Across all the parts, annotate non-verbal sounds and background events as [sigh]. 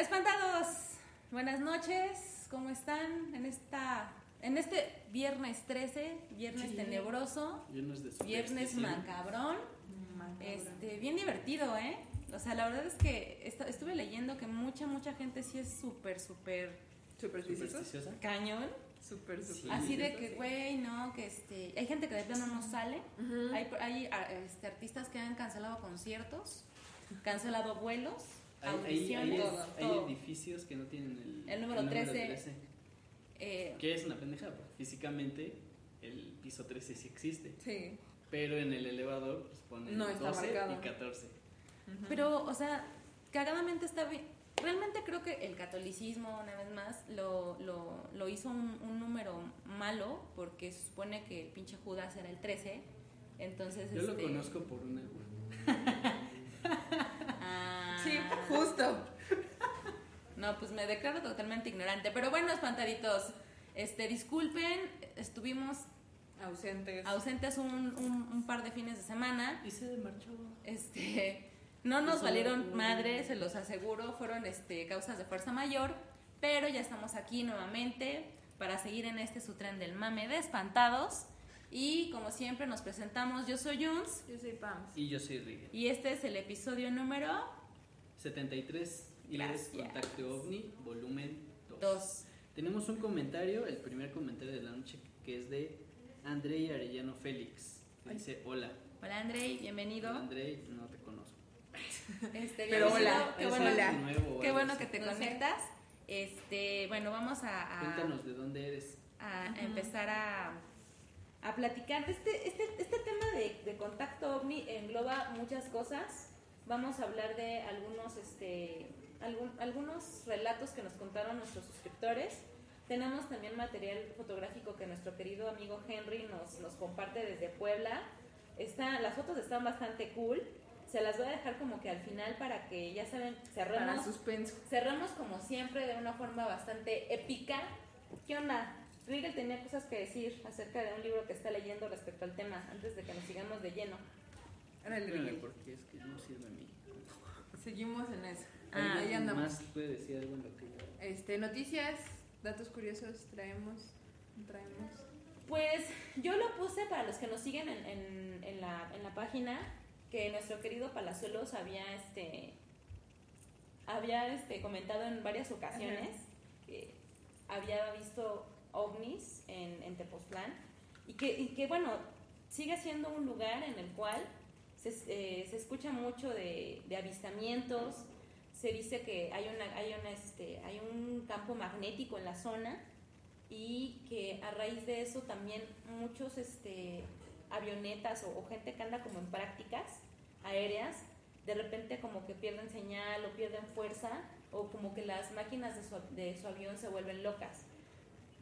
Espantados, buenas noches, ¿cómo están en esta en este viernes 13, viernes Sí. tenebroso, Viernes de viernes macabrón, este bien divertido, ¿eh? O sea, la verdad es que estuve leyendo que mucha mucha gente sí es súper súper. ¿Supersticiosa? cañón, Súper, Sí. súper. así de que güey, no, que este, hay gente que de plano no sale. Hay, hay este, artistas que han cancelado conciertos, cancelado vuelos, Hay, hay, hay- todo, hay todo. edificios que no tienen el, El número 13. Eh, Que es una pendejada, físicamente el piso 13 sí existe, Sí. pero en el elevador pues ponen No está 12 marcado. y 14. Ujú. pero, o sea, cagadamente está bien. Realmente creo que el catolicismo, una vez más, lo, lo, lo hizo un, un número malo porque se supone que el pinche Judas era el 13. Entonces, Yo lo este, conozco por una... [laughs] Sí, justo. No, pues me declaro totalmente ignorante. Pero bueno, espantaditos, este, disculpen, estuvimos Ausentes. ausentes un, un, un par de fines de semana. Y se marchó. Este, no nos Eso- valieron madre, se los aseguro, fueron este, causas de fuerza mayor, pero ya estamos aquí nuevamente para seguir en este su tren del mame de espantados. Y como siempre nos presentamos, yo soy Juns Yo soy Pams. Y yo soy Rigel. y este es el episodio número 73 y es Gracias. Contacto OVNI, volumen 2. 2. Tenemos un comentario, el primer comentario de la noche, que es de Andrei Arellano Félix. Que dice, hola. Hola Andrei, bienvenido. Hola, Andrei, no te conozco. [laughs] Este, Pero hola, qué bueno, hola. nuevo qué que te No sé. conectas. Este, bueno, vamos a, a- Cuéntanos de dónde eres. a, empezar a, a platicar. de Este, este, este tema de, de contacto ovni engloba muchas cosas. Vamos a hablar de algunos, este, algún- algunos relatos que nos contaron nuestros suscriptores. Tenemos también material fotográfico que nuestro querido amigo Henry nos, nos comparte desde Puebla. Está, las fotos están bastante cool. Se las voy a dejar como que al final para que ya saben, Para cerremos suspenso. Cerramos como siempre de una forma bastante épica. ¿Qué onda? Rigel tenía cosas que decir acerca de un libro que está leyendo respecto al tema antes de que nos sigamos de lleno. Espérame, porque es que no sirve a mí. Seguimos en eso. Ah, ahí ¿Alguien andamos. más puede decir algo en lo que yo- Este, noticias, datos curiosos traemos. Traemos. Pues yo lo puse para los que nos siguen en, en- en la, en la página que nuestro querido Palazuelos había este había este comentado en varias ocasiones que había visto ovnis en, en Tepoztlán y que, y que bueno sigue siendo un lugar en el cual se, eh, se escucha mucho de, avistamientos se dice que hay una hay una este hay un campo magnético en la zona y que a raíz de eso también muchos este avionetas o, o gente que anda como en prácticas aéreas de repente como que pierden señal o pierden fuerza o como que las máquinas de su, de su avión se vuelven locas.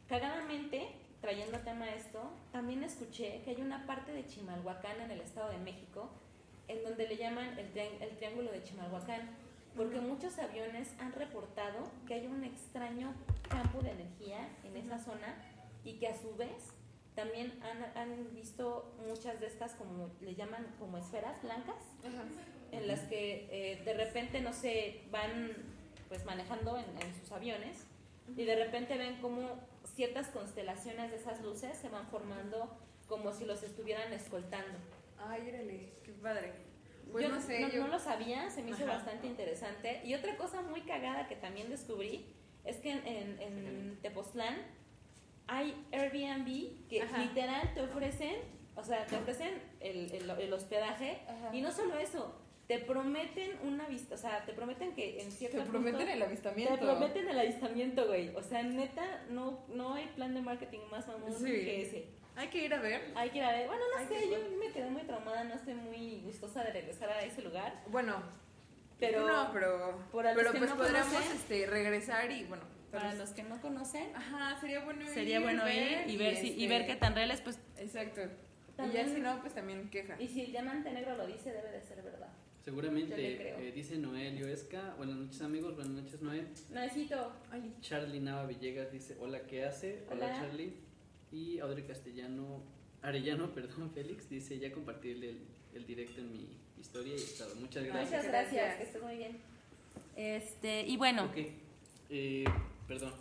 Cagadamente, trayendo a esto, también escuché que hay una parte de Chimalhuacán en el Estado de México en donde le llaman el, el Triángulo de Chimalhuacán, porque muchos aviones han reportado que hay un extraño campo de energía en esa zona y que a su vez también han, han visto muchas de estas como le llaman como esferas blancas Ajá. en las que eh, de repente no sé van pues manejando en, en sus aviones y de repente ven como ciertas constelaciones de esas luces se van formando como si los estuvieran escoltando. Ay, órale, qué padre. Pues yo no sé, no, yo. no lo sabía, se me hizo Ajá. bastante interesante. Y otra cosa muy cagada que también descubrí es que en, en, en Tepoztlán hay Airbnb que Ajá. literal te ofrecen, o sea, te ofrecen el, el- el hospedaje Ajá. y no solo eso, te prometen una vista, o sea, te prometen que en cierto Te prometen punto- el avistamiento. Te prometen el avistamiento, güey. O sea, neta, no, no hay plan de marketing más famoso Sí. que ese. Hay que ir a ver. Hay que ir a ver. Bueno, no Hay sé, que yo ir. me quedé muy traumada, no estoy muy gustosa de regresar a ese lugar. Bueno, Pero no, pero, para los pero que pues no podríamos conocen- este, regresar y bueno. para pero- los que no conocen, Ajá, sería bueno ir. sería bueno ir ver y ver, si, y este, ver qué tan reales, pues. Exacto. Y También- ya si no, pues también queja. Y si el diamante negro lo dice, debe de ser verdad. Yo le Seguramente creo. eh, dice Noelio Esca. Buenas noches amigos, buenas noches Noel. Necesito. Ay, Charlie Nava Villegas dice hola, ¿qué hace? Hola, Hola. Charlie. Y Audrey Castellano, Arellano, [laughs] perdón, Félix, dice ya compartirle el, el directo en mi historia y estado. Muchas gracias. Muchas gracias. que estés muy bien. Este, y bueno, Ok. Eh, perdón.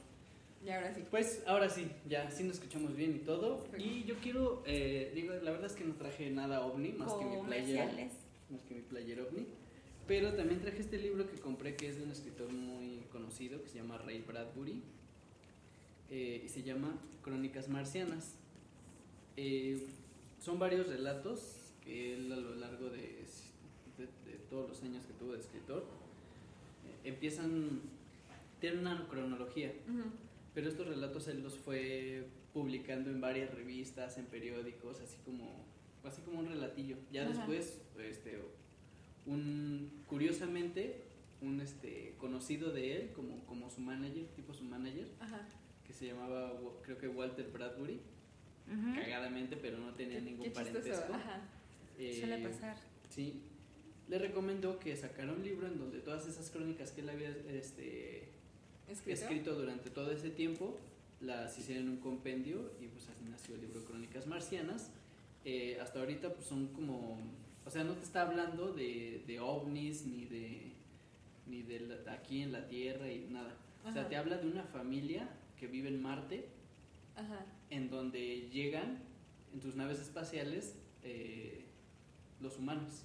Y ahora sí. Pues ahora sí, ya sí nos escuchamos bien y todo. Y yo quiero, eh, digo, la verdad es que no traje nada ovni, más que mi comerciales. más que mi player ovni. Pero también traje este libro que compré que es de un escritor muy conocido que se llama Ray Bradbury eh, y se llama Crónicas Marcianas. Eh, son varios relatos que él a lo largo de, de- de todos los años que tuvo de escritor eh, empiezan, tienen una cronología, Ujú. pero estos relatos él los fue publicando en varias revistas, en periódicos, así como, así como un relatillo. Ya Ajá. después, este, un, curiosamente, un este, conocido de él, como, como su manager, tipo su manager, Ajá. Que se llamaba, creo que Walter Bradbury, Ujú. cagadamente, pero no tenía ningún qué parentesco. Ajá. Eh, Suele pasar. Sí. Le recomendó que sacara un libro en donde todas esas crónicas que él había este, ¿Escrito? escrito durante todo ese tiempo las hicieron en un compendio y pues así nació el libro Crónicas Marcianas. Eh, hasta ahorita pues son como, o sea, no te está hablando de, de ovnis ni de ni de la- aquí en la Tierra y nada. O sea, Ajá. te habla de una familia que vive en Marte Ajá. en donde llegan en tus naves espaciales eh, los humanos.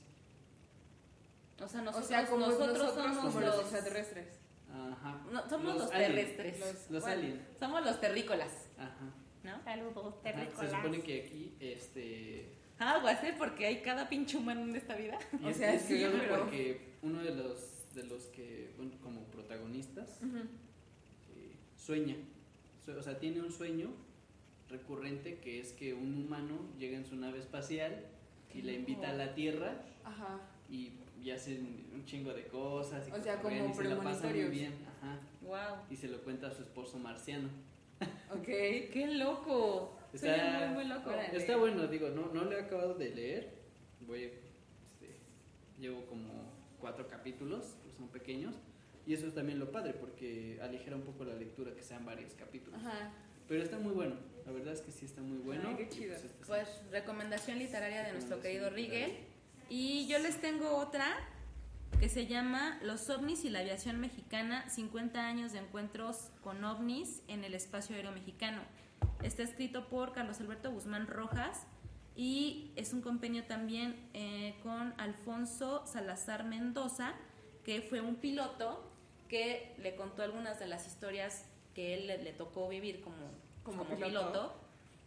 O sea, O nosotros, sea, como nosotros, nosotros, somos como los, los extraterrestres. Ajá. no, somos los, aliens. terrestres. Los- Los bueno, aliens. Somos los terrícolas, Ajá. ¿no? Saludos, Ajá, Se terrícolas. supone que aquí, este... Aguas, ¿eh? Porque hay cada pinche humano en esta vida. Y O es, sea, es sí, pero- porque uno de los, de los que, bueno, como protagonistas, Ujú. eh, sueña. O sea, tiene un sueño recurrente que es que un humano llega en su nave espacial y la invita a la Tierra Ajá. y, y hacen un chingo de cosas. Y O sea, como y se la pasan muy bien. Ajá. Wow. Y se lo cuenta a su esposo marciano. Ok. [laughs] ¡Qué loco! Está- muy, muy loco. Está bueno, digo, no, no lo he acabado de leer. Voy, este, llevo como cuatro capítulos, que son pequeños. Y eso es también lo padre, porque aligera un poco la lectura, que sean varios capítulos. Ajá. Pero está muy bueno, la verdad es que sí está muy bueno. Ay, qué chido. este sí. Pues recomendación literaria de nuestro querido Rigel. Y yo les tengo otra que se llama Los ovnis y la aviación mexicana, 50 años de encuentros con ovnis en el espacio aéreo mexicano. Está escrito por Carlos Alberto Guzmán Rojas y es un compendio también eh, con Alfonso Salazar Mendoza, que fue un piloto que le contó algunas de las historias que él le, le tocó vivir como, Como como, piloto. piloto.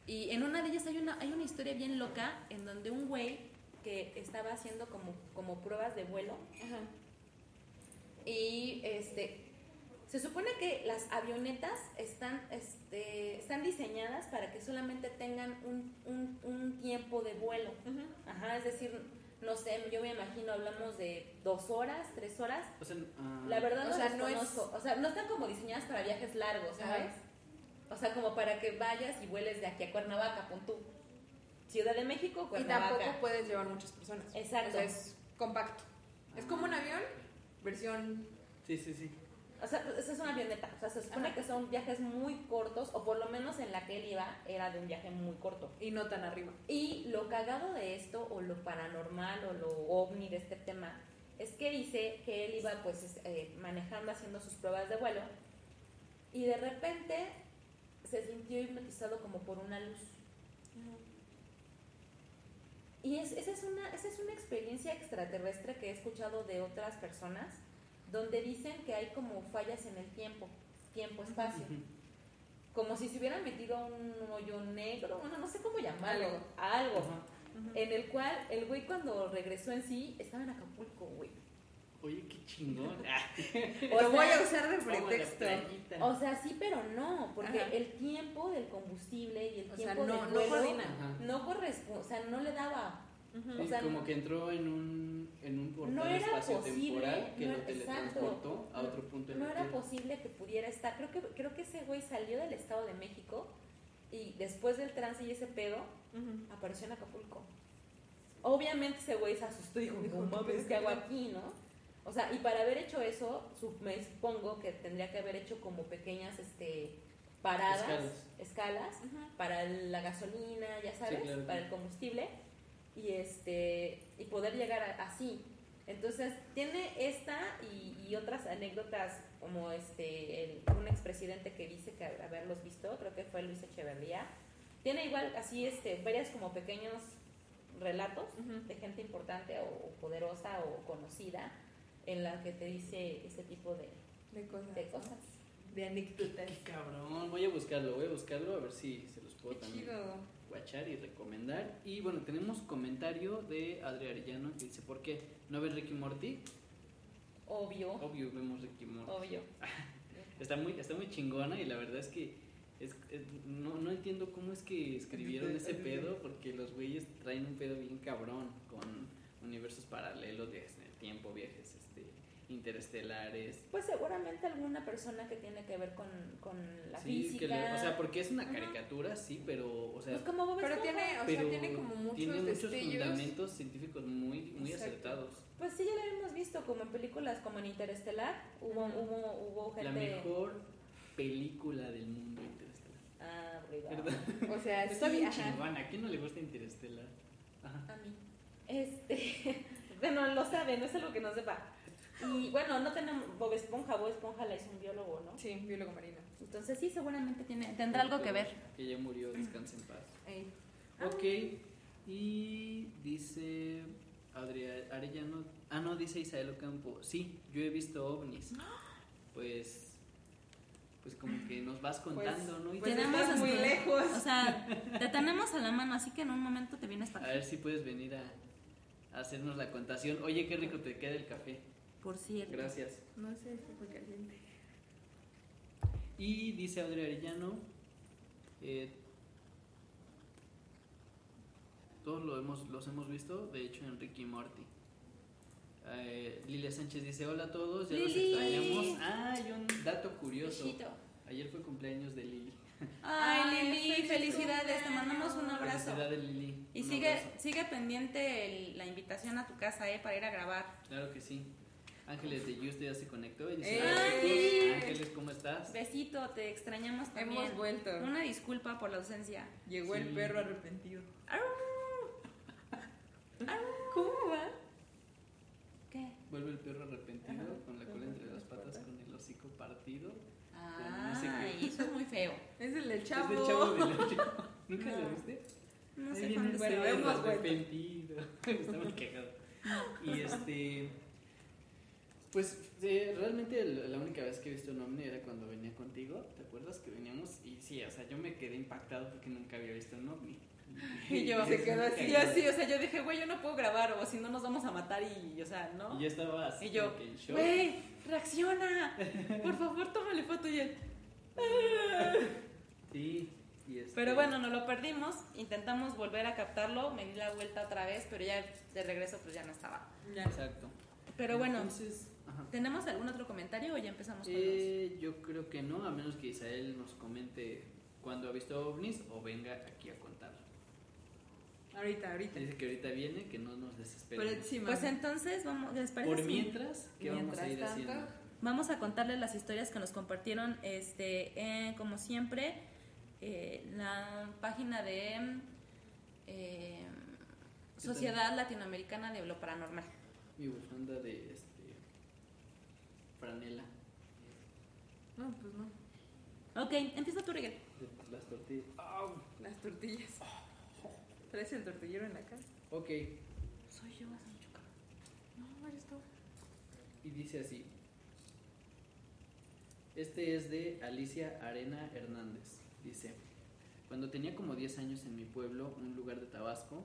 Y en una de ellas hay una, hay una historia bien loca en donde un güey que estaba haciendo como, como pruebas de vuelo Ajá. y este se supone que las avionetas están, este, están diseñadas para que solamente tengan un, un, un tiempo de vuelo. Ajá, es decir, no sé, yo me imagino hablamos de dos horas, tres horas. O sea, ah, La verdad O no sea, no es-. O sea, no están como diseñadas para viajes largos, Ajá. ¿sabes? O sea, como para que vayas y vueles de aquí a Cuernavaca, pon tú. Ciudad de México, Y Cuernavaca. tampoco puedes llevar muchas personas. Exacto. O sea, es compacto. Es como un avión, versión. Sí, sí, sí. O sea, esa es una avioneta. O sea, se supone Ajá. que son viajes muy cortos, o por lo menos en la que él iba era de un viaje muy corto. Y no tan arriba. Y lo cagado de esto, o lo paranormal, o lo ovni de este tema, es que dice que él iba pues es- eh, manejando, haciendo sus pruebas de vuelo, y de repente se sintió hipnotizado como por una luz. Y es, esa, es una, esa es una experiencia extraterrestre que he escuchado de otras personas, donde dicen que hay como fallas en el tiempo, tiempo-espacio. Como si se hubiera metido un hoyo negro, bueno, no sé cómo llamarlo, Algo. Ajá. en el cual el güey cuando regresó en sí estaba en Acapulco, güey. Oye, qué chingón. [laughs] Ah, O Lo voy sea, a usar de pretexto. O sea, sí, pero no, porque Ajá. el tiempo del combustible y el O sea, tiempo no- del no vuelo no corresponde, o sea, no le daba. O sea, como que entró en un, en un portal No era espacio posible, temporal que no- lo teletransportó a otro punto No era posible que pudiera estar. Creo que, creo que ese güey salió del Estado de México y después del trance y ese pedo, apareció en Acapulco. Obviamente ese güey se asustó y dijo, Dijo, no ¿qué mames? ¿qué hago aquí, no? O sea, y para haber hecho eso, su- me supongo que tendría que haber hecho como pequeñas este, paradas, Escalas. para la gasolina, ya sabes, claro. para el combustible, y este y poder llegar a- así. Entonces, tiene esta y, y otras anécdotas, como este el- un expresidente que dice que haberlos visto, creo que fue Luis Echeverría. Tiene igual así este varias como pequeños relatos de gente importante o, o poderosa o conocida en la que te dice este tipo de, De cosas. de cosas. De anécdotas. Qué cabrón, voy a buscarlo, voy a buscarlo a ver si se los puedo Qué también chido. Guachar y recomendar. Y bueno, tenemos comentario de Adri Arellano que dice, ¿por qué? ¿No ves Ricky Morty? Obvio, Obvio, vemos Ricky Morty. obvio. [laughs] Está muy, está muy chingona y la verdad es que es, es- no, no entiendo cómo es que escribieron ese [laughs] pedo porque los güeyes traen un pedo bien cabrón con universos paralelos, viajes en el tiempo, viajes interestelares. Pues seguramente alguna persona que tiene que ver con, con la Sí, física. que le- o sea, porque es una Ajá. caricatura, sí, pero, o sea, pues como Bob Pero tiene, o pero sea, tiene como muchos tiene muchos fundamentos científicos muy, muy Exacto. acertados. Pues sí, ya lo hemos visto como en películas como en Interestelar. Hubo, hubo, hubo gente. La mejor película del mundo interestelar. Ah. ¿Verdad? [laughs] O sea, Está bien chingona, ¿a quién no le gusta interestelar? Ajá. A mí. Este. [laughs] bueno, lo saben, no es algo que no sepa. Y bueno, no tenemos Bob Esponja. Bob Esponja la hizo un biólogo, ¿no? Sí, biólogo marino. Entonces sí, seguramente tiene, tendrá algo que ver. Que ya murió, descansa en paz. Ey. Ok, y dice Adrián Arellano. Ah, no, dice Isael Ocampo. Sí, yo he visto ovnis. Pues, pues como que nos vas contando, ¿no? Y Pues Tenemos estás muy lejos. O sea, te tenemos a la mano, así que en un momento te vienes a para ver si puedes venir a, a hacernos la contación. Oye, qué rico te queda el café. Por cierto. Gracias. No sé, fue caliente. Y dice Audrey Arellano, eh, todos lo hemos, los hemos visto, de hecho en Ricky Morty. Eh, Lilia Sánchez dice, hola a todos, ya los Lili. extrañamos. Ah, y un dato curioso. Ayer fue cumpleaños de Lili. Ay, Ay, Lili, felicidades, te mandamos un abrazo. Felicidades Lili. Y sigue, abrazo. sigue pendiente el- la invitación a tu casa, ¿eh? Para ir a grabar. Claro que sí. Ángeles de Juste ya se conectó y dice, ¡Eh! chicos, Ángeles, ¿cómo estás? Besito, te extrañamos también. Hemos vuelto. Una disculpa por la ausencia. Llegó el perro arrepentido. ¿Cómo va? ¿Qué? Vuelve el perro arrepentido Ajá. con la cola entre las patas patas. con el hocico partido. Ah, no sé qué. eso es muy feo. Es el del chavo. Es del chavo del ocho. [laughs] ¿Nunca No. lo viste? No sé cuándo el Bueno, perro hemos vuelto. arrepentido. [laughs] Está muy cagado. Y este. Pues eh, realmente el- la única vez que he visto un ovni era cuando venía contigo. ¿Te acuerdas que veníamos? Y sí, o sea, yo me quedé impactado porque nunca había visto un ovni. [laughs] Y yo, Se quedó así, y yo así, o sea, yo dije, güey, yo no puedo grabar, o si no nos vamos a matar y, o sea, ¿no? Y yo estaba así. Y yo. Güey, reacciona. Por favor, tómale foto y él. [laughs] Sí. Y este, Pero bueno, no lo perdimos. Intentamos volver a captarlo. Me di la vuelta otra vez, pero ya de regreso pues ya no estaba. Ya. Exacto. Pero bueno, Entonces, ajá. ¿tenemos algún otro comentario o ya empezamos con Eh, yo creo que no, a menos que Isael nos comente cuando ha visto ovnis o venga aquí a contarlo. Ahorita, ahorita. Dice que ahorita viene, que no nos desesperemos. encima. Pues entonces, vamos, ¿les parece Por mientras, ¿qué vamos a Mientras ir tanto, haciendo? Vamos a contarles las historias que nos compartieron, este, eh, como siempre, eh, la página de eh, Sociedad Latinoamericana de lo Paranormal. Mi bufanda de este franela No, pues no. Ok, empieza tu de las tortillas. ¡Au! Las tortillas. ¿Traes el tortillero en la casa? Ok, Soy yo, hace mucho calor. No, eres tú. y dice así. Este es de Alicia Arena Hernández. Dice, cuando tenía como 10 años en mi pueblo, un lugar de Tabasco,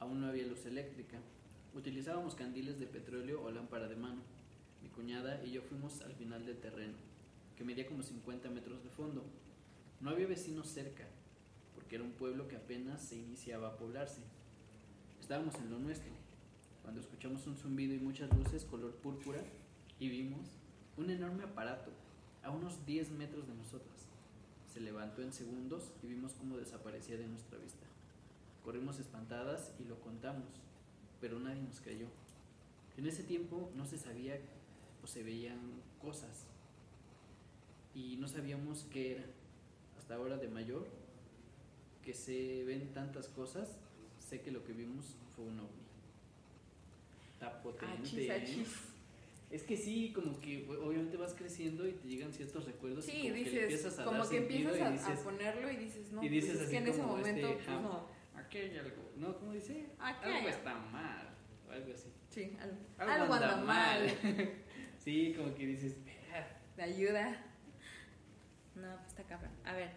aún no había luz eléctrica. Utilizábamos candiles de petróleo o lámpara de mano. Mi cuñada y yo fuimos al final del terreno, que medía como 50 metros de fondo. No había vecinos cerca, porque era un pueblo que apenas se iniciaba a poblarse. Estábamos en lo nuestro, cuando escuchamos un zumbido y muchas luces color púrpura y vimos un enorme aparato a unos 10 metros de nosotras. Se levantó en segundos y vimos cómo desaparecía de nuestra vista. Corrimos espantadas y lo contamos, pero nadie nos creyó. En ese tiempo no se sabía o se veían cosas y no sabíamos qué era. Hasta ahora de mayor, que se ven tantas cosas, sé que lo que vimos fue un ovni. Está potente. Achis, achis. Es que sí, como que obviamente vas creciendo y te llegan ciertos recuerdos. y como que dices, empiezas a como que empiezas a, a dices, ponerlo y dices, no, y dices pues es que en ese como momento, este, pues no. Aquí hay algo. No, ¿cómo dice? Aquí algo hay está mal. O algo así. Sí, algo, Algo, algo anda mal. [laughs] sí, como que dices, "Ah, Te ayuda. No, pues está cabrón. A ver,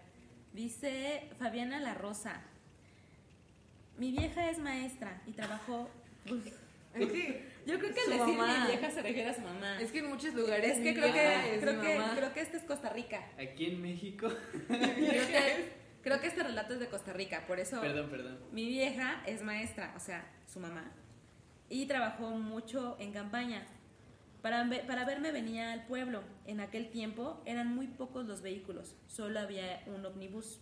dice Fabiana La Rosa. Mi vieja es maestra y trabajó. Es [laughs] que, Yo creo que al decir mamá. mi vieja se refiere a su mamá. es que en muchos lugares. Es que creo que es creo que creo que este es Costa Rica. aquí en México. [laughs] Creo que, creo que este relato es de Costa Rica, por eso perdón, perdón. mi vieja es maestra, o sea, su mamá, y trabajó mucho en campaña. Para, ve- para verme venía al pueblo. En aquel tiempo eran muy pocos los vehículos, solo había un ómnibus.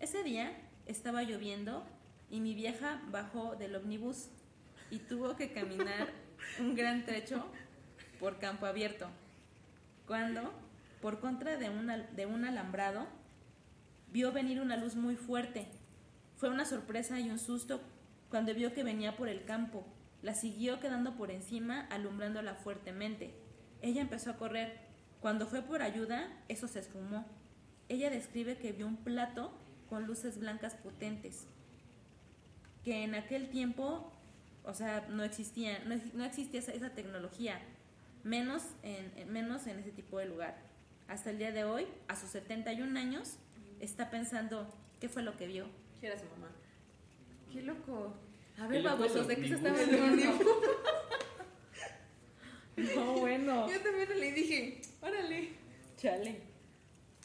Ese día estaba lloviendo y mi vieja bajó del ómnibus y tuvo que caminar [laughs] un gran trecho por campo abierto. Cuando, por contra de de un alambrado, vio venir una luz muy fuerte. Fue una sorpresa y un susto cuando vio que venía por el campo. La siguió quedando por encima, alumbrándola fuertemente. Ella empezó a correr. Cuando fue por ayuda, eso se esfumó. Ella describe que vio un plato con luces blancas potentes, que en aquel tiempo, o sea, no existía, no, no existía esa, esa tecnología, menos en, en- menos en ese tipo de lugar. Hasta el día de hoy, a sus 71 años, está pensando qué fue lo que vio. ¿Quién era su mamá? Qué loco. A ver, babosos, el ¿de qué se ómnibus. está hablando? No, bueno. [laughs] Yo también le dije, órale. Chale.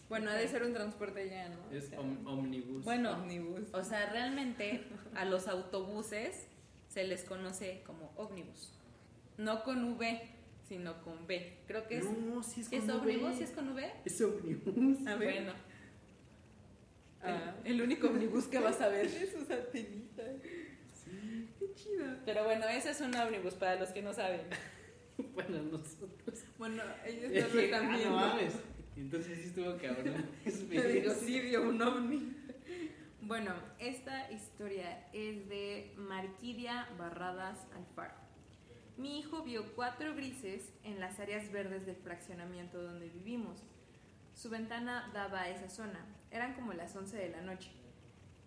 Bueno, ha de ser un transporte ya, ¿no? Es O sea, om- omnibus. Bueno, ómnibus. o sea, realmente a los autobuses se les conoce como ómnibus. No con V, sino con B. Creo que es. no, sí es ¿sí ¿Es con ómnibus? ¿Sí es con V? Es omnibus. A ver. Bueno, Ah. el, el único ómnibus que vas a ver. Tiene sus antenitas. Chido. Pero bueno, ese es un ómnibus para los que no saben. [laughs] Bueno, nosotros. Bueno, ellos no lo están ah, viendo. no mames. Entonces sí estuvo cabrón. [laughs] Yo digo, sí, vio un ovni. Bueno, esta historia es de Marquidia Barradas Alfaro. Mi hijo vio cuatro grises en las áreas verdes del fraccionamiento donde vivimos. Su ventana daba a esa zona. Eran como las 11 de la noche.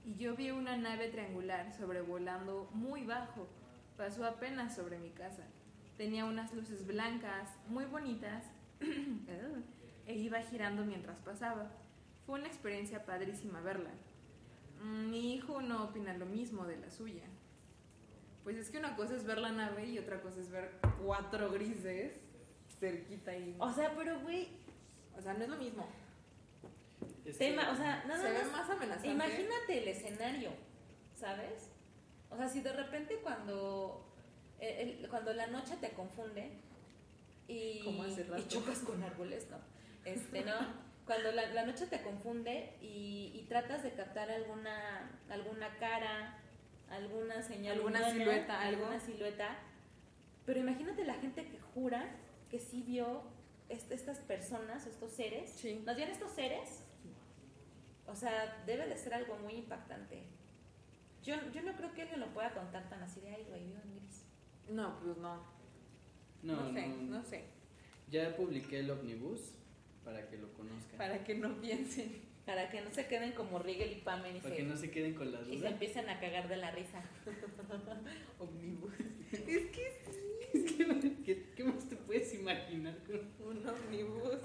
Y yo vi una nave triangular sobrevolando muy bajo. Pasó apenas sobre mi casa. Tenía unas luces blancas, muy bonitas, [clears throat] e iba girando mientras pasaba. Fue una experiencia padrísima verla. Mm, Mi hijo no opina lo mismo de la suya. Pues es que una cosa es ver la nave y otra cosa es ver cuatro grises cerquita y... O sea, pero güey, O sea, no es lo mismo. Es te que- ima- o sea, nada Se ve más más amenazante. Imagínate el escenario, ¿sabes? O sea, si de repente cuando, el- el- cuando la noche te confunde y, Como hace y chocas con árboles, ¿no? Este, ¿no? Cuando la, la noche te confunde y, y tratas de captar alguna, alguna cara, alguna señal Alguna humana, silueta, algo. alguna silueta. Pero imagínate la gente que jura que sí vio est- estas personas, estos seres, Sí. ¿Nos dieron estos seres? O sea, debe de ser algo muy impactante. Yo, yo no creo que alguien lo pueda contar tan así de, ay, güey, vio en gris. No, pues no. No, No, sé, no. no sé. Ya publiqué el omnibus para que lo conozcan. Para que no piensen. Para que no se queden como Rigel y Pamela y, Para se, que no se queden con la y se empiecen a cagar de la risa. [laughs] Omnibus. es que ¿Qué, qué más te puedes imaginar? con- un omnibus.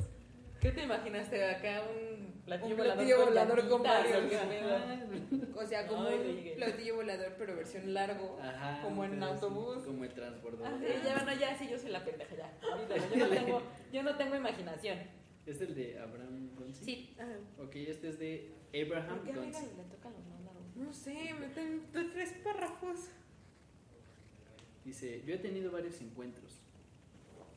¿Qué te imaginaste acá? Un platillo, Un platillo volador con llantitas, varios. ¿o sea, como Ay, un platillo volador, pero versión largo. Ajá, como en sí, autobús. Como el transbordador. Ah, sí, ya, bueno, ya, sí, yo soy la pendeja, ya. Yo no tengo, [laughs] yo no tengo imaginación. Es el de Abraham Gonzi. Sí. Ah, Ok, este es de Abraham ¿Por qué a Gonzi. Le tocan los largos? no sé, meten tres párrafos. Dice, yo he tenido varios encuentros.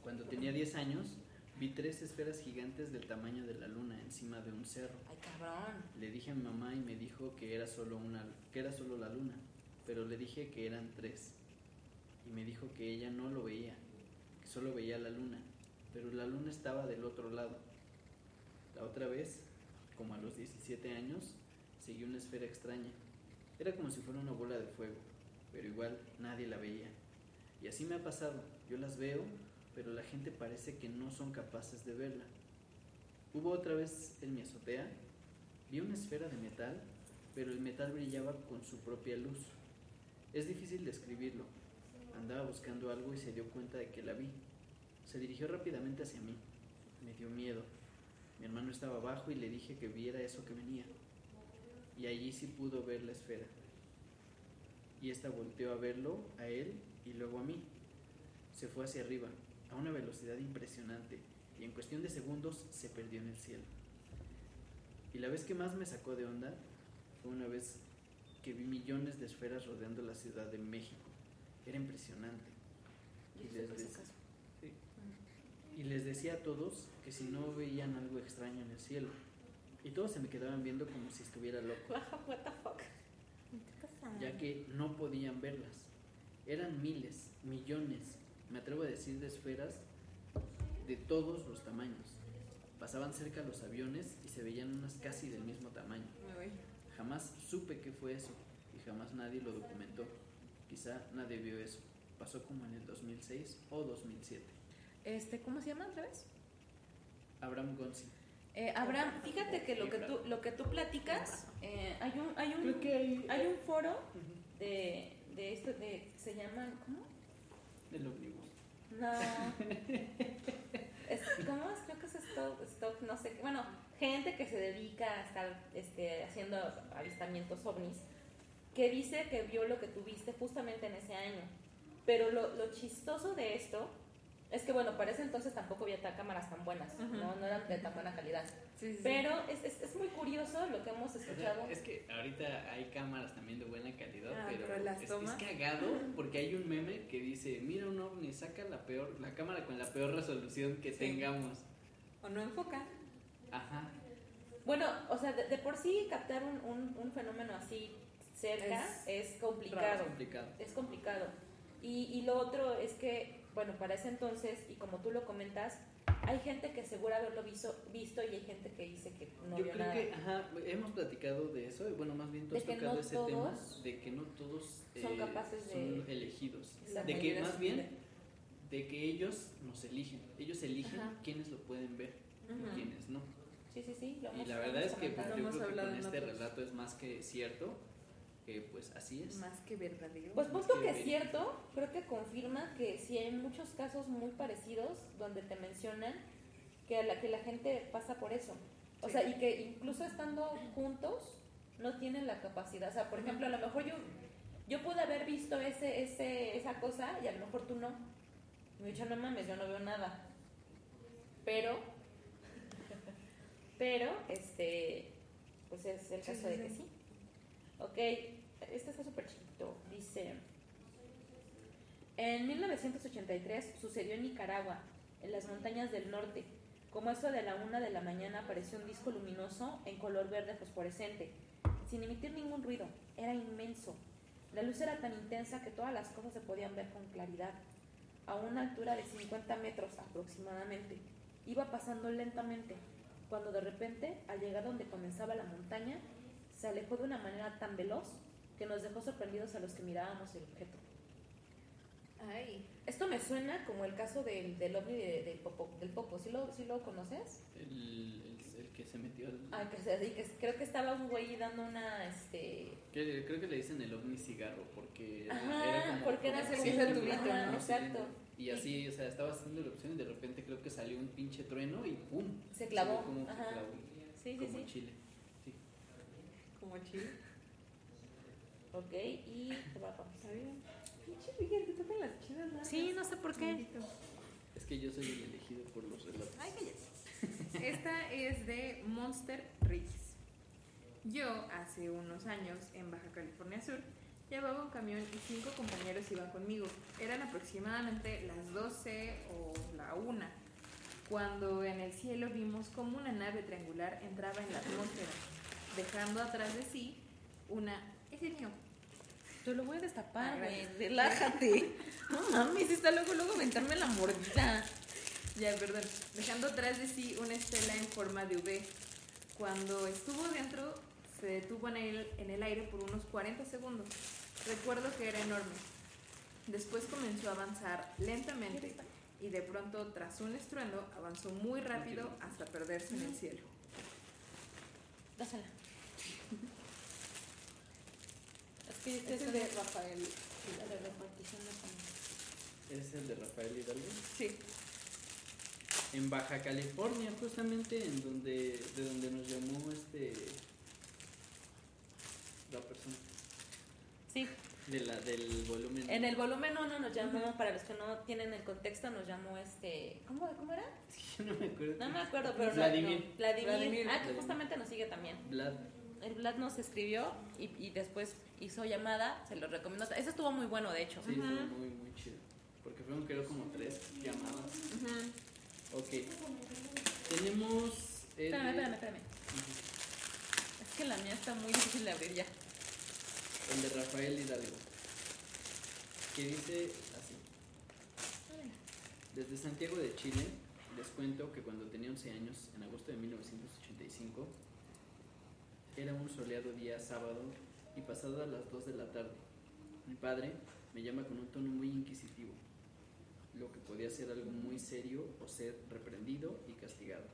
Cuando tenía 10 años, vi tres esferas gigantes del tamaño de la luna encima de un cerro. Ay, cabrón. Le dije a mi mamá y me dijo que era solo una que era solo la luna, pero le dije que eran tres. Y me dijo que ella no lo veía, que solo veía la luna, pero la luna estaba del otro lado. La otra vez, como a los 17 años, seguí una esfera extraña. Era como si fuera una bola de fuego, pero igual nadie la veía. Y así me ha pasado. Yo las veo, pero la gente parece que no son capaces de verla. Hubo otra vez en mi azotea, vi una esfera de metal, pero el metal brillaba con su propia luz. Es difícil describirlo. Andaba buscando algo y se dio cuenta de que la vi. Se dirigió rápidamente hacia mí. Me dio miedo. Mi hermano estaba abajo y le dije que viera eso que venía. Y allí sí pudo ver la esfera. Y esta volteó a verlo, a él y luego a mí. Se fue hacia arriba, a una velocidad impresionante, y en cuestión de segundos se perdió en el cielo. Y la vez que más me sacó de onda fue una vez que vi millones de esferas rodeando la Ciudad de México. Era impresionante. Y les, sí. Y decía a todos que si no veían algo extraño en el cielo. Y todos se me quedaban viendo como si estuviera loco, [laughs] What the fuck. Ya que no podían verlas. Eran miles, millones, me atrevo a decir de esferas de todos los tamaños. Pasaban cerca los aviones y se veían unas casi del mismo tamaño. Jamás supe qué fue eso y jamás nadie lo documentó. Quizá nadie vio eso. Pasó como en el 2006 o 2007. Este, ¿cómo se llama otra vez? Abraham Gonzi. Eh, Abraham, fíjate que lo que tú, lo que tú platicas, eh, hay un, hay un, hay... hay un foro de, de esto, de, se llama, ¿cómo? El ómnibus. No. Es, ¿Cómo es? Creo que es stock, stock, no sé. Bueno, gente que se dedica a estar este, haciendo avistamientos ovnis, que dice que vio lo que tuviste justamente en ese año. Pero lo, lo chistoso de esto es que, bueno, para ese entonces tampoco había cámaras tan buenas. ¿no? No eran de tan buena calidad. Sí, sí, sí. Pero es, es, es muy curioso lo que hemos O sea, escuchado. es que ahorita hay cámaras también de buena calidad, Ah, pero, pero las es, cagado porque hay un meme que dice, mira un ovni, saca la peor, la cámara con la peor resolución que Sí. tengamos. O no enfoca. Ajá. Bueno, o sea, de, de por sí captar un, un, un fenómeno así cerca es, Es complicado. complicado. es complicado. Y, y lo otro es que, bueno, para ese entonces, y como tú lo comentas, hay gente que asegura haberlo visto, visto y hay gente que dice que no Yo vio creo nada. que, ajá, hemos platicado de eso, y bueno, más bien tú De has tocado no ese tema, de que no todos son eh, capaces de- son elegidos. De que más bien, de- que ellos nos eligen, ellos eligen Ajá. quiénes lo pueden ver y quiénes no. Sí, sí, sí. lo Y la verdad es que pues, yo creo que con este otros. relato es más que cierto, que pues así es. Más que verdadero. Pues Es punto que que es cierto, creo que confirma que sí hay muchos casos muy parecidos donde te mencionan que a la que la gente pasa por eso. O Sí. sea, y que incluso estando juntos no tienen la capacidad. O sea, por ejemplo, a lo mejor yo yo pude haber visto ese ese esa cosa y a lo mejor tú no. Me he dicho, "No mames, yo no veo nada." Pero [laughs] pero este pues es el Sí, caso sí, de que sí. Ok, este está súper chiquito. Dice, en 1983 sucedió en Nicaragua, en las montañas del norte. Como eso de la una de la mañana apareció un disco luminoso en color verde fosforescente, sin emitir ningún ruido. Era inmenso. La luz era tan intensa que todas las cosas se podían ver con claridad. A una altura de 50 metros aproximadamente. Iba pasando lentamente, cuando de repente, al llegar donde comenzaba la montaña, se alejó de una manera tan veloz que nos dejó sorprendidos a los que mirábamos el objeto. Ay. Esto me suena como el caso del, del ovni de- del Popo. Del Popo. ¿Sí lo, sí lo conoces? El, el- el que se metió al... Ah, que, se- que creo que estaba un güey dando una, este... que- creo que le dicen el ovni cigarro porque Ajá, porque era como ese un tubito, ¿no? exacto. Y así, o sea, estaba haciendo erupción y de repente creo que salió un pinche trueno y ¡pum! Se clavó, como ajá. clavó, Sí, sí, como sí. chile. Como chile. Ok, y... abajo. Está bien. Pinche Miguel, te tocan las chidas largas. Sí, no sé por qué. Es que yo soy el elegido por los relatos. Ay, cállate. [laughs] Esta es de Monster Ridges. Yo, hace unos años, en Baja California Sur, llevaba un camión y cinco compañeros iban conmigo. Eran aproximadamente las 12 o la 1, cuando en el cielo vimos como una nave triangular entraba en la atmósfera, dejando atrás de sí una... Ese es mío. Te lo voy a destapar, güey. Relájate. [laughs] No mames, está luego, luego aventarme la mordida. Ya, perdón. Dejando atrás de sí una estela en forma de V. Cuando estuvo dentro, se detuvo en el, en el aire por unos 40 segundos. Recuerdo que era enorme. Después comenzó a avanzar lentamente y de pronto, tras un estruendo, avanzó muy rápido hasta perderse en el cielo. Dásela. Es que este Este es es de Rafael. la de repartición de. Es el de Rafael Hidalgo. Sí. En Baja California, justamente en donde, de donde nos llamó este la persona Sí, de la, del volumen. en el volumen 1 nos llamó, para los que no tienen el contexto, nos llamó este. ¿Cómo, cómo era? [laughs] Yo no me acuerdo. No me acuerdo, pero. no- Vladimir. no, Vladimir. Vladimir. Ah, que justamente nos sigue también. Vlad. El Vlad nos escribió y, y después hizo llamada, se lo recomiendo. Eso estuvo muy bueno, de hecho. Sí, Ujú. estuvo muy, muy chido. Porque fueron creo como tres llamadas. Ujú. Ok. Tenemos. el Espérame, espérame, espérame. Es que la mía está muy difícil de abrir ya. El de Rafael Hidalgo. Que dice así. Desde Santiago de Chile les cuento que cuando tenía 11 años, en agosto de 1985, era un soleado día sábado y pasadas las 2 de la tarde. Mi padre me llama con un tono muy inquisitivo, lo que podía ser algo muy serio o ser reprendido y castigado.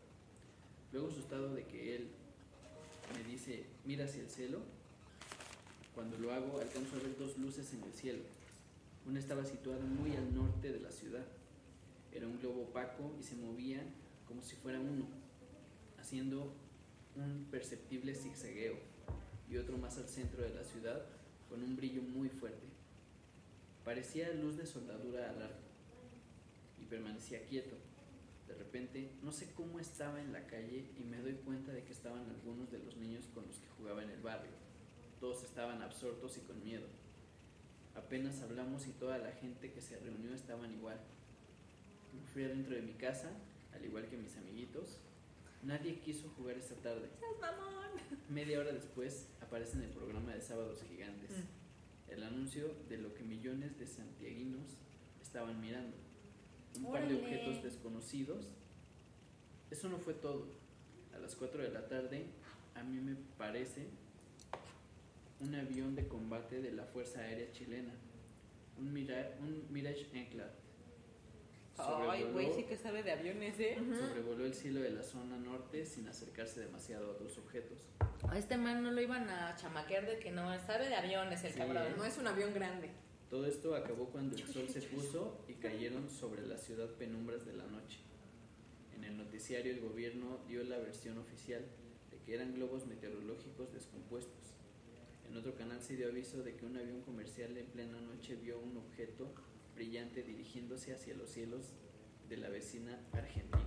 Luego asustado de que él me dice, mira hacia el cielo, cuando lo hago alcanzo a ver dos luces en el cielo. Una estaba situada muy al norte de la ciudad. Era un globo opaco y se movía como si fuera uno, haciendo un perceptible zigzagueo, y otro más al centro de la ciudad con un brillo muy fuerte. Parecía luz de soldadura al arco y permanecía quieto. De repente, no sé cómo estaba en la calle y me doy cuenta de que estaban algunos de los niños con los que jugaba en el barrio. Todos estaban absortos y con miedo. Apenas hablamos y toda la gente que se reunió estaban igual. Me fui adentro de mi casa, al igual que mis amiguitos. Nadie quiso jugar esta tarde. Media hora después aparece en el programa de Sábados Gigantes el anuncio de lo que millones de santiaguinos estaban mirando. Un par de objetos desconocidos. Eso no fue todo. A las 4 de la tarde, a mí me parece un avión de combate de la Fuerza Aérea Chilena. Un, Mira- un Mirage Enclave. Ay, güey, Sobrevoló- sí que sabe de aviones, ¿eh? Sobrevoló el cielo de la zona norte sin acercarse demasiado a otros objetos. A este man no lo iban a chamaquear de que no sabe de aviones el Sí, cabrón. ¿eh? No es un avión grande. Todo esto acabó cuando el sol se puso y cayeron sobre la ciudad penumbras de la noche. En el noticiario el gobierno dio la versión oficial de que eran globos meteorológicos descompuestos. En otro canal se dio aviso de que un avión comercial en plena noche vio un objeto brillante dirigiéndose hacia los cielos de la vecina Argentina.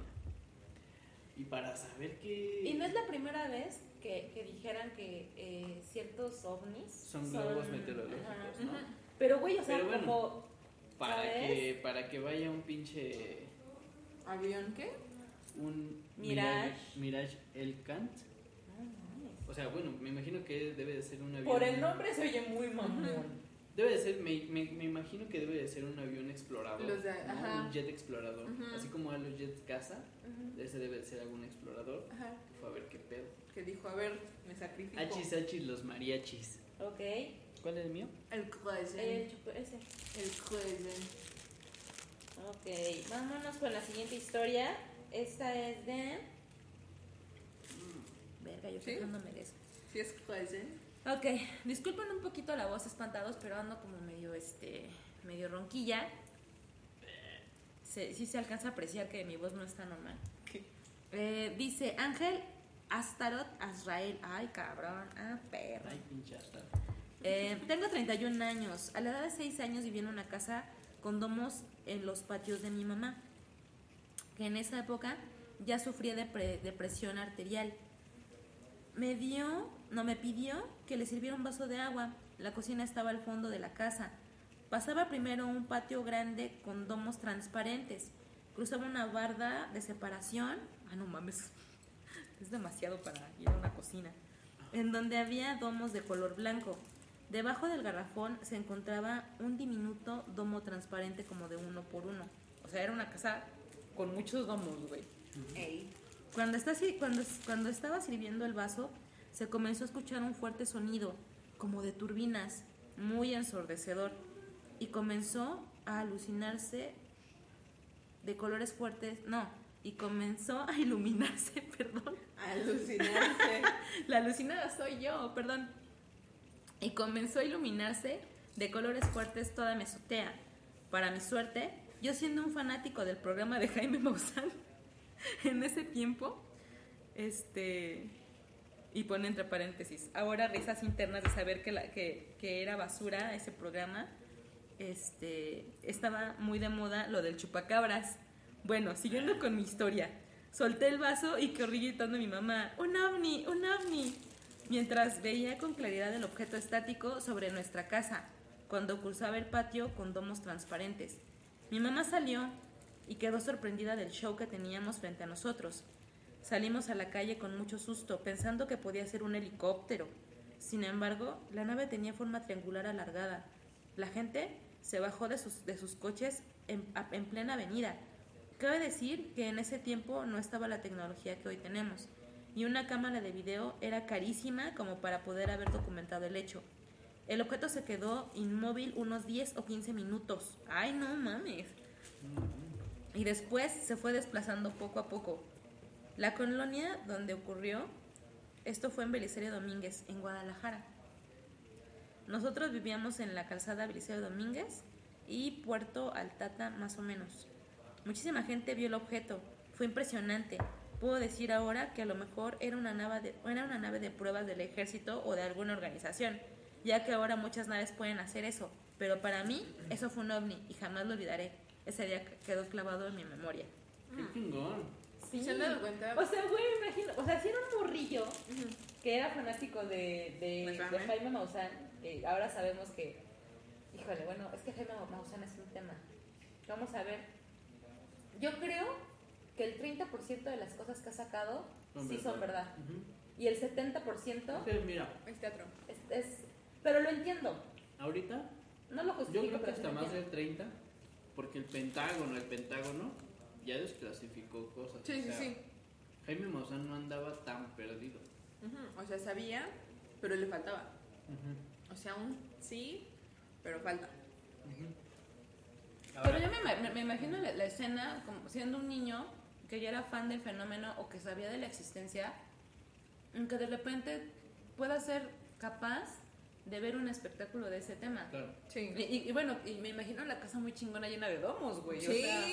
Y para saber que... Y no es la primera vez que, que dijeran que eh, ciertos ovnis Son globos meteorológicos, Ajá. ¿no? Pero, güey, o sea, Pero bueno, como. Para ¿sabes? que, para que vaya un pinche... ¿Avión qué? un Mirage. Mirage El Kant. Mames. O sea, bueno, me imagino que debe de ser un avión. Por el nombre se oye muy mamón. [laughs] Debe de ser, me, me, me imagino que debe de ser un avión explorador. Los de- ¿no? ajá. Un jet explorador. Así como a los jets caza, Ujú. ese debe de ser algún explorador. Ajá. Que fue a ver qué pedo. Que dijo, a ver, me sacrifico. Hachis, hachis, los mariachis. Ok. ¿Cuál es el mío? El croissant. El ese. El croissant. Ok, vámonos con la siguiente historia. Esta es de. Verga, yo ¿Sí? de eso. Sí, es croissant. Ok, disculpen un poquito la voz espantados, pero ando como medio este. medio ronquilla. Se, sí se alcanza a apreciar que mi voz no está normal. Eh, dice Ángel Astaroth Azrael. Ay, cabrón. Ah, perro. Ay, pinche hasta. Eh, tengo 31 años. A la edad de 6 años viví en una casa con domos en los patios de mi mamá, que en esa época ya sufría de, pre- de presión arterial. Me dio, no me pidió que le sirviera un vaso de agua. La cocina estaba al fondo de la casa. Pasaba primero un patio grande con domos transparentes. Cruzaba una barda de separación. Ah, no mames. [laughs] Es demasiado para ir a una cocina. En donde había domos de color blanco. Debajo del garrafón se encontraba un diminuto domo transparente como de uno por uno. O sea, era una casa con muchos domos, güey. Ey. Cuando, está, cuando, cuando estaba sirviendo el vaso, se comenzó a escuchar un fuerte sonido, como de turbinas, muy ensordecedor. y comenzó a alucinarse de colores fuertes, no, y comenzó a iluminarse, [laughs] perdón. Alucinante. [laughs] La alucinada soy yo, perdón. Y comenzó a iluminarse de colores fuertes toda mi azotea. Para mi suerte, yo siendo un fanático del programa de Jaime Maussan [laughs] en ese tiempo, este, y pone entre paréntesis, ahora risas internas de saber que, la, que, era basura ese programa, este, estaba muy de moda lo del chupacabras. Bueno, siguiendo con mi historia, solté el vaso y corrí gritando a mi mamá, un ovni, un ovni, mientras veía con claridad el objeto estático sobre nuestra casa, cuando cruzaba el patio con domos transparentes. Mi mamá salió y quedó sorprendida del show que teníamos frente a nosotros. Salimos a la calle con mucho susto, pensando que podía ser un helicóptero. Sin embargo, la nave tenía forma triangular alargada. La gente se bajó de sus, de sus coches en, en plena avenida. Cabe decir que en ese tiempo no estaba la tecnología que hoy tenemos, y una cámara de video era carísima como para poder haber documentado el hecho. El objeto se quedó inmóvil unos 10 o 15 minutos. ¡Ay, no mames! Y después se fue desplazando poco a poco. La colonia donde ocurrió, esto fue en Belisario Domínguez, en Guadalajara. Nosotros vivíamos en la calzada Belisario Domínguez y Puerto Altata más o menos. Muchísima gente vio el objeto, fue impresionante. Puedo decir ahora que a lo mejor era una, nave de, era una nave de pruebas del ejército o de alguna organización, ya que ahora muchas naves pueden hacer eso, pero para mí eso fue un ovni y jamás lo olvidaré. Ese día quedó clavado en mi memoria. Qué chingón. Sí. ¿Se han dado cuenta? O sea, güey, me imagino, o sea, si era un morrillo que era fanático de, de, ¿De Jaime? Maussan, que ahora sabemos que, híjole, bueno, es que Jaime Maussan es un tema. Vamos a ver. Yo creo que el 30% de las cosas que ha sacado Son sí son verdad. verdad. Ujú. Y el 70% Pero mira, Es teatro. es, es- Pero lo entiendo. ahorita No lo yo justifico, creo que sí hasta más del 30, porque el Pentágono, el Pentágono ya desclasificó cosas. Sí, o sí, sea, sí. Jaime Maussan no andaba tan perdido. Ujú, O sea, sabía, pero le faltaba. Ujú, O sea, un sí, pero falta. ujú. Pero Ahora, yo me, me- me imagino la, la escena como siendo un niño que ya era fan del fenómeno o que sabía de la existencia, en que de repente pueda ser capaz de ver un espectáculo de ese tema. Claro. Sí. Y, y- y bueno, y me imagino la casa muy chingona llena de domos, güey. O, Sí. sea,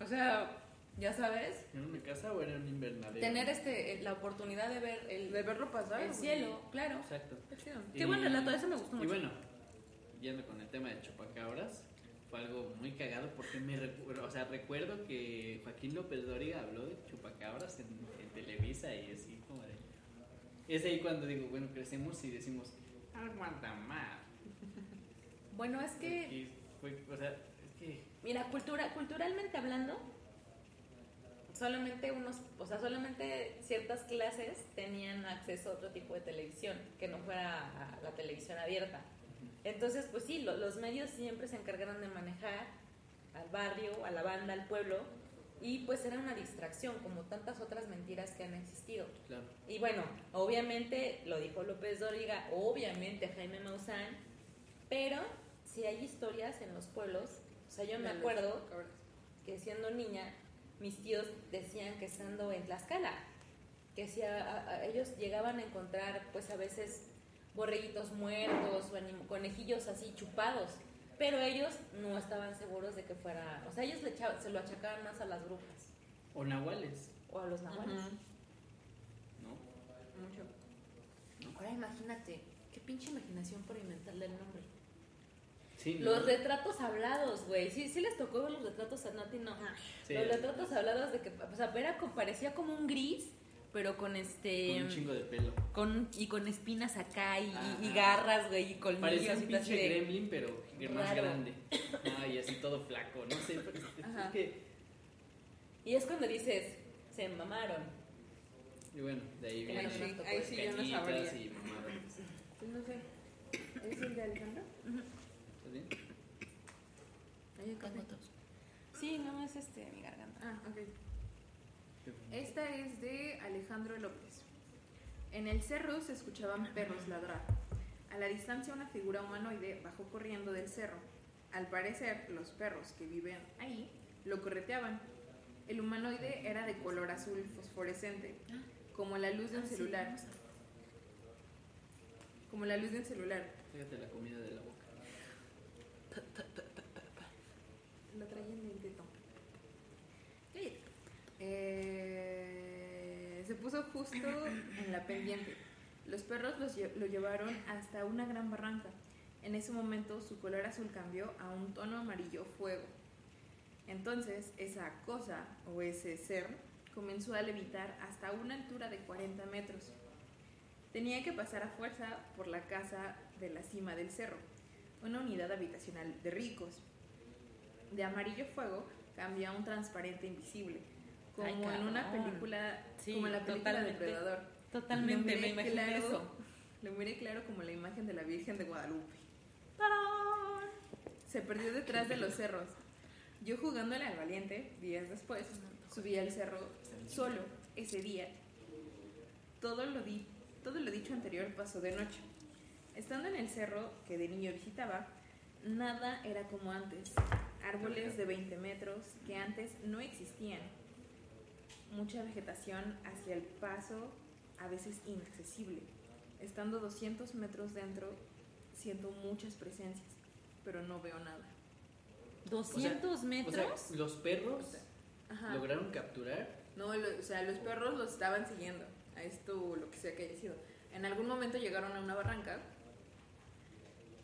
o sea, ya sabes, ¿Era una casa o era un invernadero? tener este la oportunidad de ver el, De verlo pasar. el cielo, claro. Exacto. Qué. Qué buen relato, eso me gustó Y mucho. bueno, yendo con el tema de chupacabras, fue algo muy cagado porque me recuerdo, o sea, recuerdo que Joaquín López Dóriga habló de chupacabras en, en Televisa y así como de... Es ahí cuando digo, bueno, crecemos y decimos, aguanta más. Bueno, es que, fue, o sea, mira, cultura, culturalmente hablando, solamente unos, o sea, solamente ciertas clases tenían acceso a otro tipo de televisión, que no fuera la televisión abierta. Entonces, pues sí, lo- los medios siempre se encargaron de manejar al barrio, a la banda, al pueblo, y pues era una distracción, como tantas otras mentiras que han existido. Claro. Y bueno, obviamente, lo dijo López Dóriga, obviamente Jaime Maussan, pero si hay historias en los pueblos, sea, yo me acuerdo que siendo niña, mis tíos decían que estando en Tlaxcala, que si a, ellos llegaban a encontrar, pues a veces borreguitos muertos o anim- conejillos así chupados, pero ellos no estaban seguros de que fuera, o sea, ellos le echaban- se lo achacaban más a las brujas O nahuales, o a los nahuales. ¿no? Mucho. Ahora imagínate, qué pinche imaginación por inventarle el nombre. Sí, ¿no? Los retratos hablados, güey. Sí, sí les tocó ver los retratos a Nati, no. Sí. Los retratos hablados de que, o sea, era, co- parecía como un gris, pero con este. Con un chingo de pelo. con- y con espinas acá y, y- garras, güey, y colmillos Parecía un y pinche de- gremlin, pero más Raro. grande. Ah, y así todo flaco, no sé. es- que... Y es cuando dices, se mamaron. Y bueno, de ahí viene sí, ahí sí yo no sabría. y. Pues no sé. ¿Es el de Alejandro? Sí, no, es este, mi garganta. Ah, ok. Esta es de Alejandro López. En el cerro se escuchaban perros ladrar. A la distancia una figura humanoide bajó corriendo del cerro. Al parecer, los perros que viven ahí lo correteaban. El humanoide era de color azul fosforescente, como la luz de un Ah, celular. Como la luz de un celular. Fíjate la comida de la boca. Lo traía en el dedo. Eh, se puso justo en la pendiente. Los perros los lo llevaron hasta una gran barranca. En ese momento su color azul cambió a un tono amarillo fuego. Entonces esa cosa o ese ser comenzó a levitar hasta una altura de 40 metros. Tenía que pasar a fuerza por la casa de la cima del cerro, una unidad habitacional de ricos. De amarillo fuego cambia a un transparente invisible, como Ay, en una película, Sí, como en la película totalmente. Depredador. Totalmente, me imagino claro, eso. Lo miré claro como la imagen de la Virgen de Guadalupe. Se perdió detrás de los cerros. Yo jugándole al valiente, días después, subí al cerro solo ese día. Todo lo, di- todo lo dicho anterior pasó de noche. Estando en el cerro que de niño visitaba, nada era como antes. Árboles de 20 metros que antes no existían. Mucha vegetación hacia el paso, a veces inaccesible. Estando 200 metros dentro, siento muchas presencias, pero no veo nada. 200 O metros. sea, los perros Ajá. lograron capturar. No, lo- o sea, los perros los estaban siguiendo a esto, lo que sea que haya sido. En algún momento llegaron a una barranca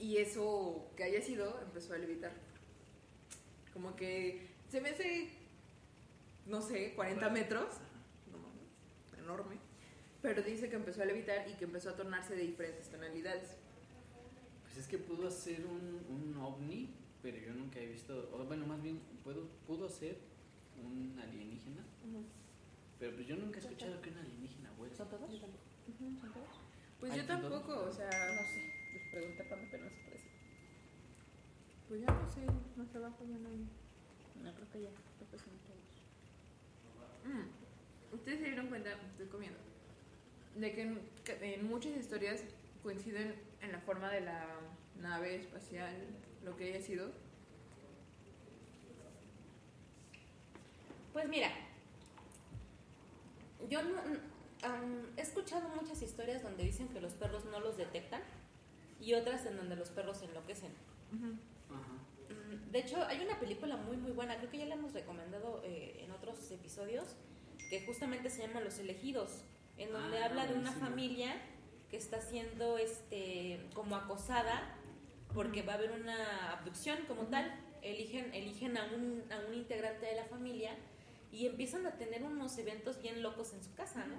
y eso que haya sido empezó a levitar. Como que se me hace, no sé, 40 metros. No mames, enorme. Pero dice que empezó a levitar y que empezó a tornarse de diferentes tonalidades. Pues es que pudo ser un, un ovni, pero yo nunca he visto. O bueno, más bien, puedo, pudo ser un alienígena, pero pues yo nunca he escuchado que un alienígena vuela. ¿Son todos? Pues Ay, yo tampoco, o sea, No sé. Les pregunté para mí, pero no se parece. pues ya no sé, más abajo ya no hay. No creo que ya. Creo que son todos. Mm. Ustedes se dieron cuenta, estoy comiendo, de que en, que en muchas historias coinciden en la forma de la nave espacial, lo que haya sido. Pues mira, yo no, am, he escuchado muchas historias donde dicen que los perros no los detectan y otras en donde los perros enloquecen. Ajá. Mm, De hecho, hay una película muy muy buena, creo que ya la hemos recomendado eh, en otros episodios, que justamente se llama Los Elegidos, en donde Ah, habla de una familia que está siendo este como acosada porque va a haber una abducción como tal. Eligen, eligen a, un, a un integrante de la familia y empiezan a tener unos eventos bien locos en su casa, ¿no?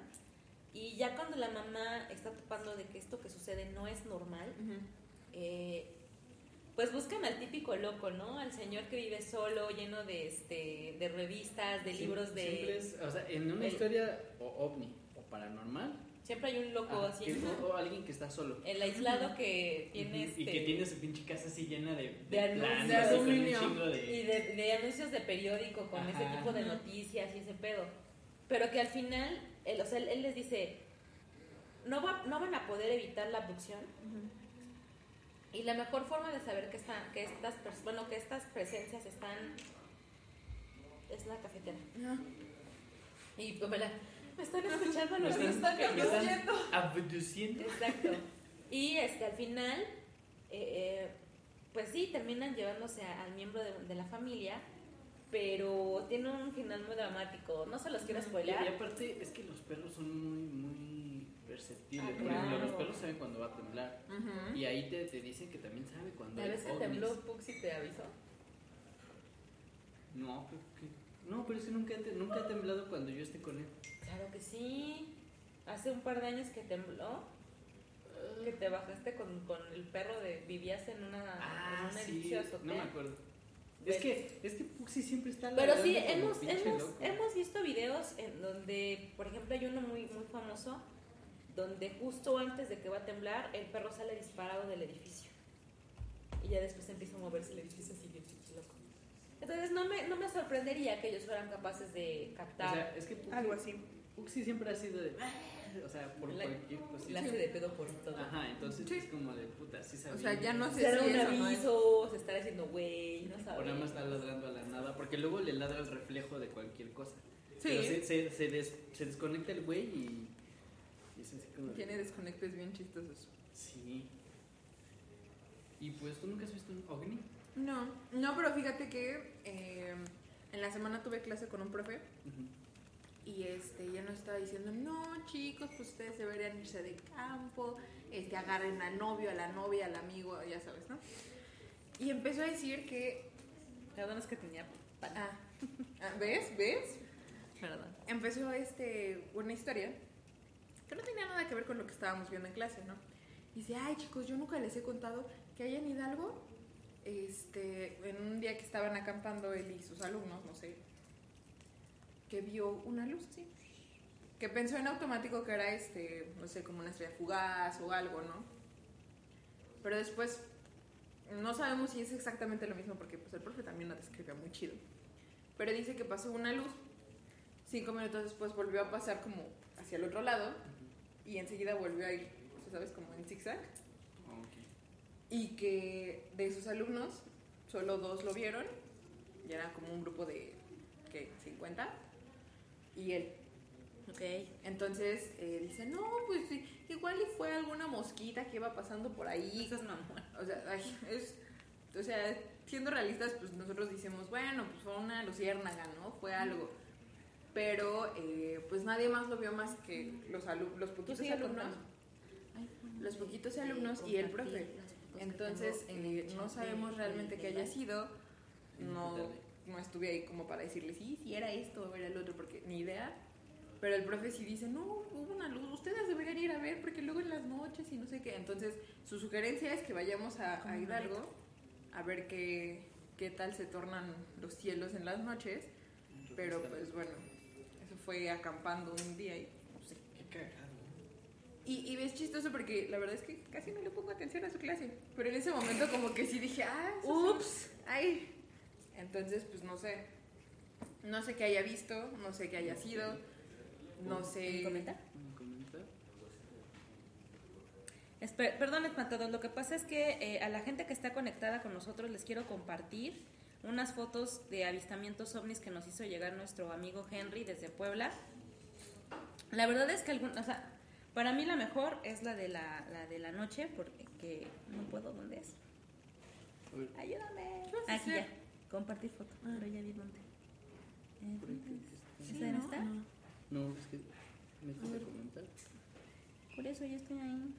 Y ya cuando la mamá está topando de que esto que sucede no es normal, eh, pues buscan al típico loco, ¿no? Al señor que vive solo, lleno de, este, de revistas, de libros de... Siempre es, o sea, en una el- historia o ovni o paranormal, Siempre hay un loco ajá, así, que- ¿no? o, alguien que está solo. El aislado que tiene Ujú, este... Y que tiene su pinche casa así llena de, de anuncios, de aluminio. chingo de- Y de, de anuncios de periódico con ese Ajá. tipo de noticias y ese pedo. Pero que al final, él, o sea, él, él les dice, no, va, no van a poder evitar la abducción. Y la mejor forma de saber que, están, que, estas, bueno, que estas presencias están... Es la cafetera. Y pues me, la- me están escuchando Me los están- están me están abduciendo. abduciendo. Exacto. [laughs] Y este, al final, eh, eh, pues sí, terminan llevándose a- al miembro de, de la familia, pero tiene un final muy dramático. No se los quiero Y, y aparte es que los perros son muy, muy perceptibles. Ah, Por ejemplo, claro. los perros saben cuando va a temblar. Y ahí te, te dicen que también sabe cuando La hay vez que tembló Puxi te avisó. No, pero que- no, pero es que nunca, nunca he temblado cuando yo esté con él. Claro que sí. Hace un par de años que tembló, que te bajaste con, con el perro de vivías en una Ah, en un sí, edificio no me acuerdo. Es que, es que Puxi siempre está Pero sí, hemos, hemos, loco. hemos visto videos en donde, por ejemplo, hay uno muy, muy famoso, donde justo antes de que va a temblar, el perro sale disparado del edificio. Y ya después empieza a moverse el edificio así bien loco. Entonces no me, no me sorprendería que ellos fueran capaces de O captar. sea, es que Puxi, Algo así. Uxi siempre ha sido de. "Ah", O sea, por La- cualquier cosa. La hace de pedo por todo. Ajá, entonces Sí. es como de puta, sí sabía. O sea, ya no sé si un aviso, se está haciendo güey, no O sabes. nada más está ladrando a la nada, porque luego le ladra el reflejo de cualquier cosa. Sí, Pero se, se, se, des- se desconecta el güey y, y es así como. tiene desconectes bien chistosos. Sí. Y pues, ¿tú nunca has visto un ovni? No, no, pero fíjate que eh, en la semana tuve clase con un profe Ujú. Y este ya nos estaba diciendo, no chicos, pues ustedes deberían irse de campo, este agarren al novio, a la novia, al amigo, ya sabes, ¿no? Y empezó a decir que, Perdón, es que tenía. ah, ah, ¿ves? ¿Ves? Perdón. empezó este, una historia que no tenía nada que ver con lo que estábamos viendo en clase, ¿no? Dice, ay chicos, yo nunca les he contado que allá en Hidalgo, este, en un día que estaban acampando él y sus alumnos, no sé, que vio una luz así, que pensó en automático que era, este, no sé, como una estrella fugaz o algo, ¿no? Pero después no sabemos si es exactamente lo mismo porque pues el profe también lo describe muy chido. Pero dice que pasó una luz Cinco minutos después volvió a pasar como hacia el otro lado y enseguida volvió a ir, ¿sabes? Como en zigzag. Ok. Y que de sus alumnos, solo dos lo vieron, y era como un grupo de, ¿qué? 50, y él. Ok. Entonces eh, dice, no, pues sí, igual y fue alguna mosquita que iba pasando por ahí. Mamón. O sea, ay, es, o sea, siendo realistas, pues nosotros decimos, bueno, pues fue una luciérnaga, ¿no? Fue algo. Pero, eh, pues nadie más lo vio más que los, alu- los poquitos alumnos. Los poquitos alumnos y el profe. Entonces, eh, no sabemos realmente qué haya sido. No, no estuve ahí como para decirle, sí, sí, era esto o era el otro, porque ni idea. Pero el profe sí dice, no, hubo una luz, ustedes deberían ir a ver, porque luego en las noches y no sé qué. Entonces, su sugerencia es que vayamos a, Hidalgo a ver qué, qué tal se tornan los cielos en las noches. Pero pues bueno, eso fue acampando un día y no sé. Qué cagado. Y, y es chistoso porque la verdad es que casi no le pongo atención a su clase. Pero en ese momento como que sí dije, ah. Ups. Ay. Entonces, pues no sé. No sé qué haya visto, no sé qué haya sido, no sé. ¿Comenta? ¿Me comenta? Espe- perdón, espantados. Lo que pasa es que eh, a la gente que está conectada con nosotros les quiero compartir unas fotos de avistamientos ovnis que nos hizo llegar nuestro amigo Henry desde Puebla. La verdad es que algún, o sea, para mí la mejor es la de la, la de la noche porque no puedo dónde es. Ayúdame. ¿Qué vas a Aquí ya. Compartir foto. Pero ya vi dónde. que está. ¿Esa no está? No, es que métete a comentar. Por eso yo estoy ahí.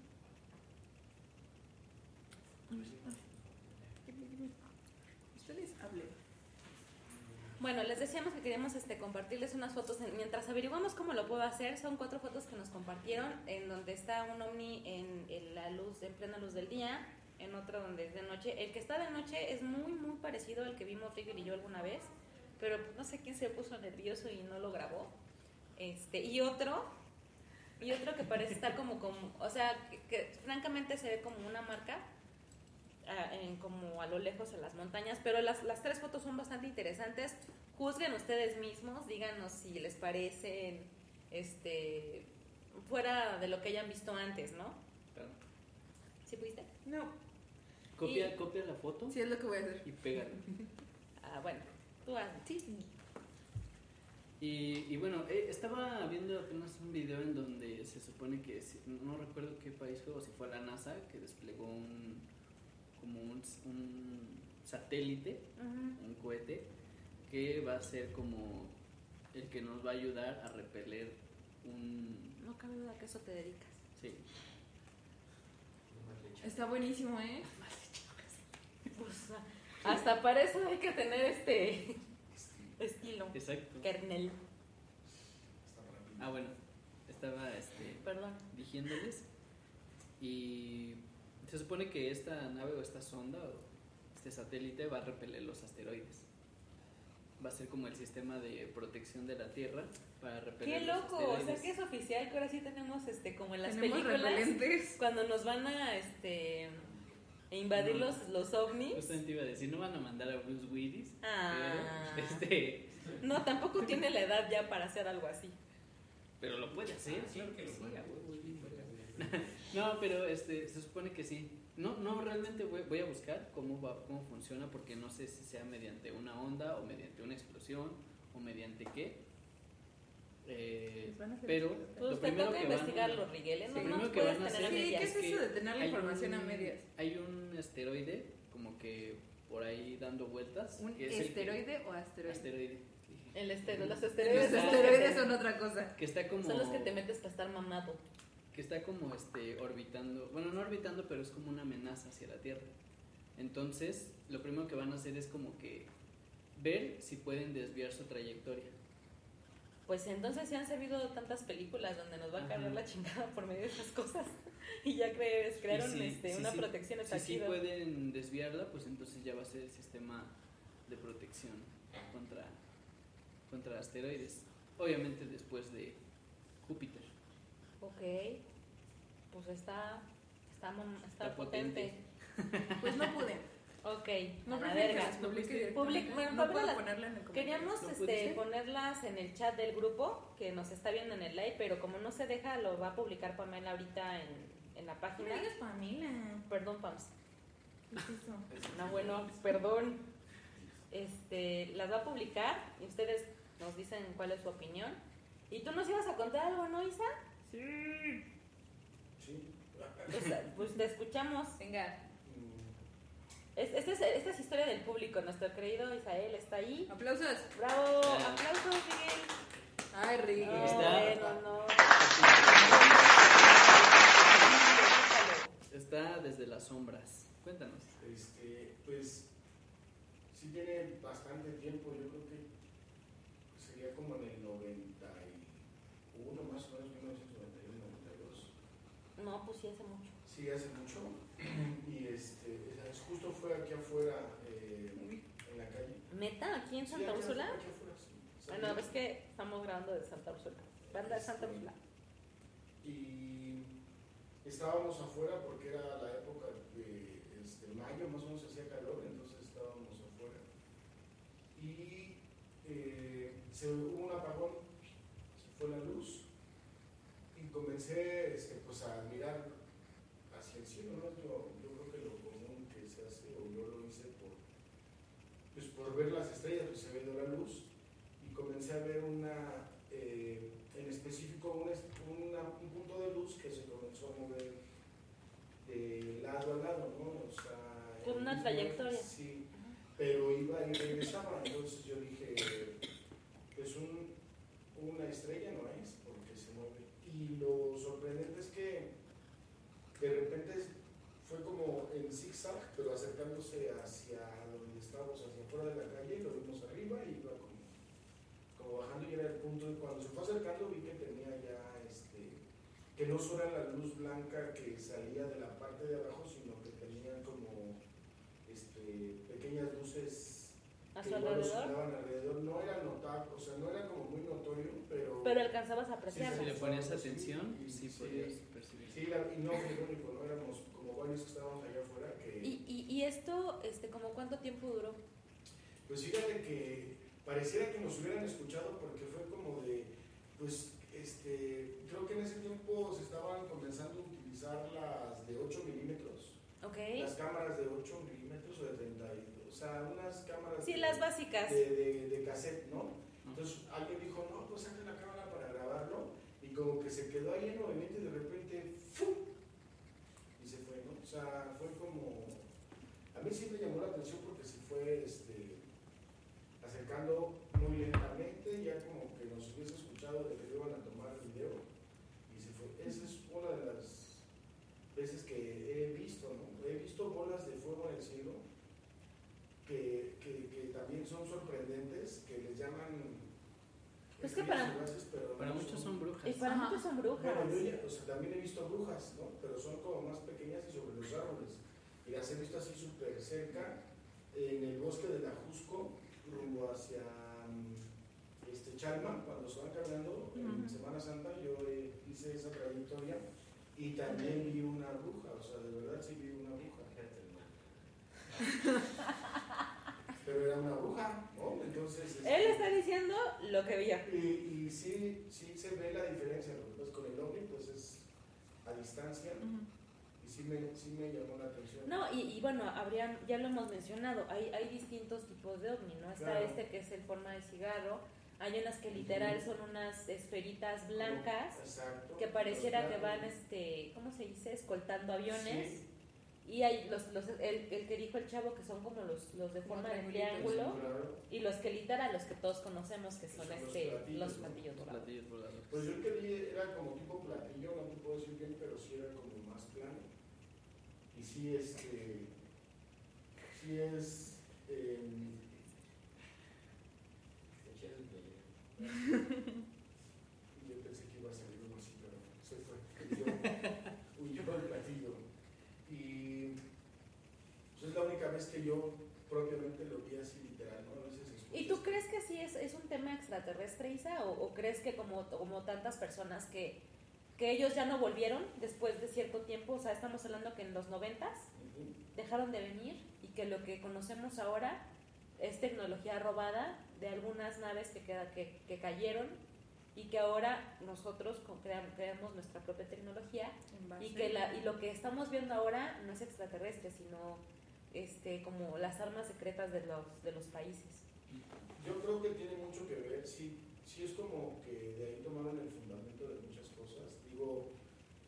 Ustedes hablen. Bueno, les decíamos que queríamos este, compartirles unas fotos. en- mientras averiguamos cómo lo puedo hacer, son cuatro fotos que nos compartieron, en donde está un ovni en, en la luz, en plena luz del día, en otro donde es de noche. El que está de noche es muy, muy parecido al que vimos Rigel y yo alguna vez, pero no sé quién se puso nervioso y no lo grabó. Este, y otro, y otro que parece estar como, como o sea, que, que francamente se ve como una marca a- en- como a lo lejos en las montañas, pero las, las tres fotos son bastante interesantes. Juzguen ustedes mismos, díganos si les parecen este fuera de lo que hayan visto antes, ¿no? ¿Sí pudiste? No, Copia, Y- copia la foto sí es lo que voy a hacer. y pégala. [laughs] Ah, bueno, tú hazlo. Y, y bueno, eh, estaba viendo apenas un video en donde se supone que, si- no recuerdo qué país fue, o si fue la NASA, que desplegó un, como un, un satélite, un cohete, que va a ser como el que nos va a ayudar a repeler un... No cabe duda que eso te dedicas. Sí, Está buenísimo, ¿eh? Pues, hasta para eso hay que tener este estilo. exacto. Kernel, Ah, bueno, estaba este, perdón. diciéndoles y se supone que esta nave o esta sonda o este satélite va a repeler los asteroides. Va a ser como el sistema de protección de la Tierra para repeler Qué los loco, o sea que es oficial que ahora sí tenemos este como en las películas repelentes. cuando nos van a este invadir No. los, los ovnis. Justamente iba a decir, no van a mandar a Bruce Willis, Ah. pero este, No, tampoco tiene la edad ya para hacer algo así. pero lo puede hacer, Ah, sí, claro que lo sí, puede. [laughs] No, pero este, se supone que sí. No, no, realmente voy, voy a buscar cómo va, cómo funciona porque no sé si sea mediante una onda o mediante una explosión o mediante qué. Eh, van pero. Pues lo primero que van- investigarlo, Riguel. ¿eh? Sí, No primero que van a hacer- Sí, ¿qué es eso de tener la hay información a un- medias? Hay un asteroide como que por ahí dando vueltas. ¿Un que es el que- esteroide o asteroide? asteroide. El estero, los esteroides. los son otra cosa. Que está como. Son los que te metes para estar mamado. que está como este orbitando, bueno, no orbitando, pero es como una amenaza hacia la Tierra. Entonces, lo primero que van a hacer es como que ver si pueden desviar su trayectoria. Pues entonces se han servido tantas películas donde nos va a cargar la chingada por medio de esas cosas. [laughs] Y ya cre- crearon este, una sí- protección Si sí pueden desviarla, pues entonces ya va a ser el sistema de protección contra contra asteroides. Obviamente después de Júpiter. Ok. Pues está, está, está Está potente. potente. Pues no [laughs] pude. Ok, No a la verga. Public- bueno, no Pablo puedo las- ponerla en el comentario. Queríamos ¿Lo este, ponerlas en el chat del grupo que nos está viendo en el live, pero como no se deja, lo va a publicar Pamela ahorita en, en la No página. me digas Pamela. Perdón, Pams. ¿Qué es eso? [laughs] No, bueno, perdón. Este, las va a publicar y ustedes nos dicen cuál es su opinión. Y tú nos ibas a contar algo, ¿no, Isa? Sí. Sí. Pues, pues te escuchamos. Venga, Es, esta, es, esta es historia del público. Nuestro querido Isael está ahí. aplausos. ¡Bravo! ¡Aplausos, Miguel! Ay, Ricky. No, Está- bueno, no. Está desde las sombras. Cuéntanos. Este, pues sí tiene bastante tiempo, yo creo que sería como en el 91, más o menos 1991, 92. No, pues sí, hace mucho. Sí, hace mucho. [clears throat] Y este, es- justo fue aquí afuera, eh, en la calle. ¿Neta? ¿Aquí en Sí, Santa aquí Úrsula? aquí afuera, sí. Bueno, ves que estamos grabando de Santa Úrsula. Banda de Santa Úrsula. Y estábamos afuera porque era la época de este, mayo, más o menos hacía calor, entonces estábamos afuera. Y eh, se hubo un apagón, se fue la luz y comencé este, pues, a mirar cielo, ¿no? Yo, creo que lo común que se hace, o yo lo hice por, pues, por ver las estrellas, pues se ve la luz y comencé a ver una, eh, en específico un, es- una- un punto de luz que se comenzó a mover de lado a lado, ¿no? O sea, Con una trayectoria. Sí, pero iba y regresaba, entonces yo dije, pues un, una estrella no es, porque se mueve. Y lo sorprendente es que de repente fue como en zigzag, pero acercándose hacia donde estábamos, hacia afuera de la calle, lo vimos arriba y iba como, bajando y era el punto. Y cuando se fue acercando vi que tenía ya, este, que no solo era la luz blanca que salía de la parte de abajo, sino que tenía como este, pequeñas luces ¿A su alrededor? alrededor. No era notable, o sea, no era como muy notorio, pero... Pero alcanzabas a Sí, apreciarlas. Si le ponías Sí, atención, y- sí sí. podías percibir. Sí, la- y no fue el único, no éramos como varios que estábamos allá afuera que... ¿Y, y, y esto, este, como cuánto tiempo duró? Pues fíjate que pareciera que nos hubieran escuchado porque fue como de, pues, este, creo que en ese tiempo se estaban comenzando a utilizar las de 8 milímetros, ¿Ok? las cámaras de 8 milímetros o de 32, o sea, unas cámaras Sí, de, las básicas. de, de, de cassette, ¿no? Entonces alguien dijo, no, pues saca la cámara para grabarlo y como que se quedó ahí en movimiento y de repente, ¡fum! Y se fue, ¿no? O sea, fue como, a mí siempre llamó la atención porque se fue, este, acercando muy lentamente, ya como que nos hubiese escuchado de que iban a tomar el video y se fue. Esa es una de las veces que he visto, ¿no? He visto bolas de fuego en el cielo que, que, que también son sorprendentes, que les llaman... Pues que para- fugaces, pero Para no muchos son brujas. Y para Ajá. muchos son brujas. bueno, yo ya, o sea, también he visto brujas, ¿no? Pero son como más pequeñas y sobre los árboles. Y las he visto así súper cerca, en el bosque de la Jusco, rumbo hacia mm, este, Chalma, cuando se van caminando en. Semana Santa, yo eh, hice esa trayectoria y también vi una bruja, o sea, de verdad sí vi una bruja. [laughs] Pero era una bruja, ¿no? Entonces... Él este, está diciendo lo que vio. Y, y sí, sí se ve la diferencia, pues con el ovni pues es a distancia y sí me, sí me llamó la atención. No, y, y bueno, habrían, ya lo hemos mencionado, hay, hay distintos tipos de ovni, ¿no? Está Claro. este que es en forma de cigarro, hay unas que literal son unas esferitas blancas Exacto. que pareciera que van, este, ¿cómo se dice? Escoltando aviones. Sí, Y hay los, los el, el que dijo el chavo que son como los, los de forma de triángulo y los que literal, los que todos conocemos que son Son los este, platillos, los ¿no? platillos voladores. Pues yo el que vi era como tipo platillo, no te puedo decir bien, pero sí era como más plano. Y sí, este. Sí es. Eh, [laughs] yo pensé que iba a salir uno así, pero se fue. Huyó, huyó el platillo. Y. Pues es la única vez que yo propiamente lo vi así literal, ¿no? A ¿Y tú crees que sí es, es un tema extraterrestre, Isa? ¿O, o crees que como, como tantas personas que, que ellos ya no volvieron después de cierto tiempo? O sea, estamos hablando que en los noventas Ujú. dejaron de venir y que lo que conocemos ahora es tecnología robada de algunas naves que, queda, que, que cayeron y que ahora nosotros creamos nuestra propia tecnología y que la, y lo que estamos viendo ahora no es extraterrestre, sino este como las armas secretas de los, de los países. Yo creo que tiene mucho que ver, sí, sí es como que de ahí tomaron el fundamento de muchas cosas. Digo,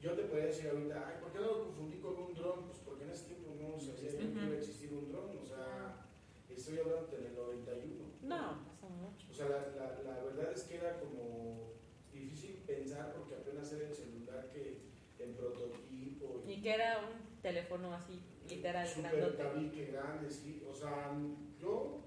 yo te podría decir ahorita, ay, ¿por qué no lo confundí con un dron? Pues porque en ese tiempo no sabía ni que iba a existir un dron, o sea, estoy hablando en el 91. No, pasó mucho. O sea, la, la, la verdad es que era como difícil pensar porque apenas era el celular que en prototipo Y que era un teléfono así, literal, grandote. tabique grande, sí. O sea, yo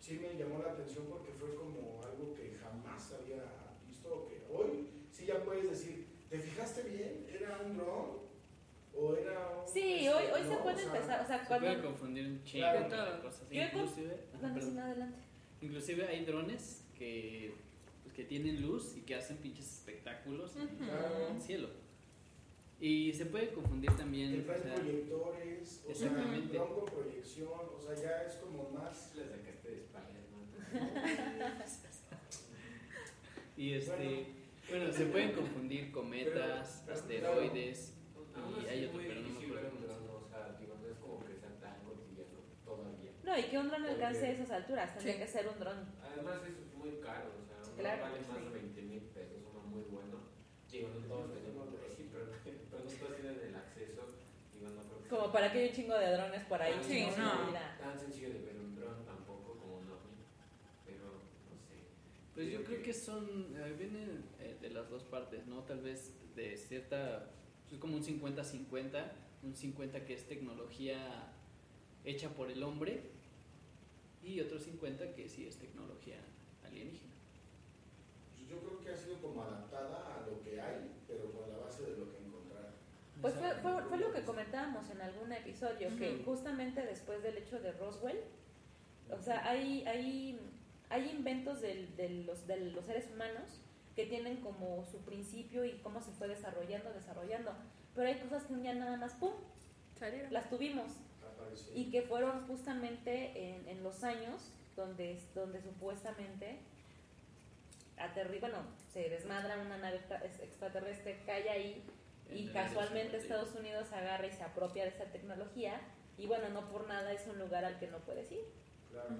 sí me llamó la atención porque fue como algo que jamás había visto. o Que hoy sí ya puedes decir, ¿te fijaste bien? ¿Era un dron? ¿O era un.? Sí, este, hoy, hoy se puede O sea, empezar, o sea, Se cuando... puede confundir un chingo Claro. Todo. cosas. Yo con- Inclusive, ajá, sí, adelante. Inclusive hay drones que, pues, que tienen luz y que hacen pinches espectáculos en Claro. el cielo. Y se puede confundir Que también. o traen sea, proyectores, o sea, Exactamente. dron con proyección, o sea, ya es como más. La sacaste de España, ¿no? [laughs] y este, Bueno. bueno, se pueden confundir cometas, Pero- asteroides. Aún Y así hay otro, pero no me acuerdo cómo dron, o sea, digo, no es como que sea tan cotidiano todavía. No, y que un dron alcance Porque- esas alturas, tendría Sí. que ser un dron. Además es muy caro, o sea, Claro, vale sí. más de 20 mil pesos, uno muy bueno. Digo, no todos tenemos, sí, pero, pero no todos tienen el acceso, digo, no creo que Como para que haya un chingo de drones por ahí. Sí, ¿no? no. Tan sencillo de ver un dron tampoco como un ovni, pero no sé. Pues yo creo que son, eh, viene eh, de las dos partes, ¿no? Tal vez de cierta, es como un 50-50, un 50 que es tecnología hecha por el hombre y otro 50 que sí es tecnología alienígena. Pues yo creo que ha sido como adaptada a lo que hay, pero con la base de lo que. Pues fue, fue, fue lo que comentábamos en algún episodio, que justamente después del hecho de Roswell, o sea, hay, hay, hay inventos del- de, los, de los seres humanos que tienen como su principio y cómo se fue desarrollando, desarrollando, pero hay cosas que un día nada más, ¡pum!, Salieron. las tuvimos. Y que fueron justamente en, en los años donde, donde supuestamente aterri bueno, se desmadra una nave extra- extraterrestre, cae ahí y casualmente 50. Estados Unidos agarra y se apropia de esa tecnología y bueno, no por nada es un lugar al que no puedes ir, Claro.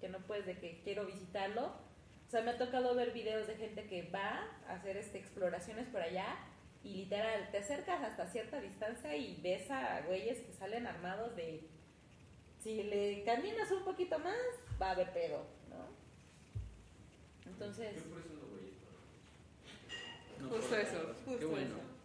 Que no puedes de que quiero visitarlo. O sea, me ha tocado ver videos de gente que va a hacer este, exploraciones por allá y literal te acercas hasta cierta distancia y ves a güeyes que salen armados de si le caminas un poquito más va a haber pedo, ¿no? Entonces, Yo por eso no voy a No, Justo eso, Qué justo bueno. eso.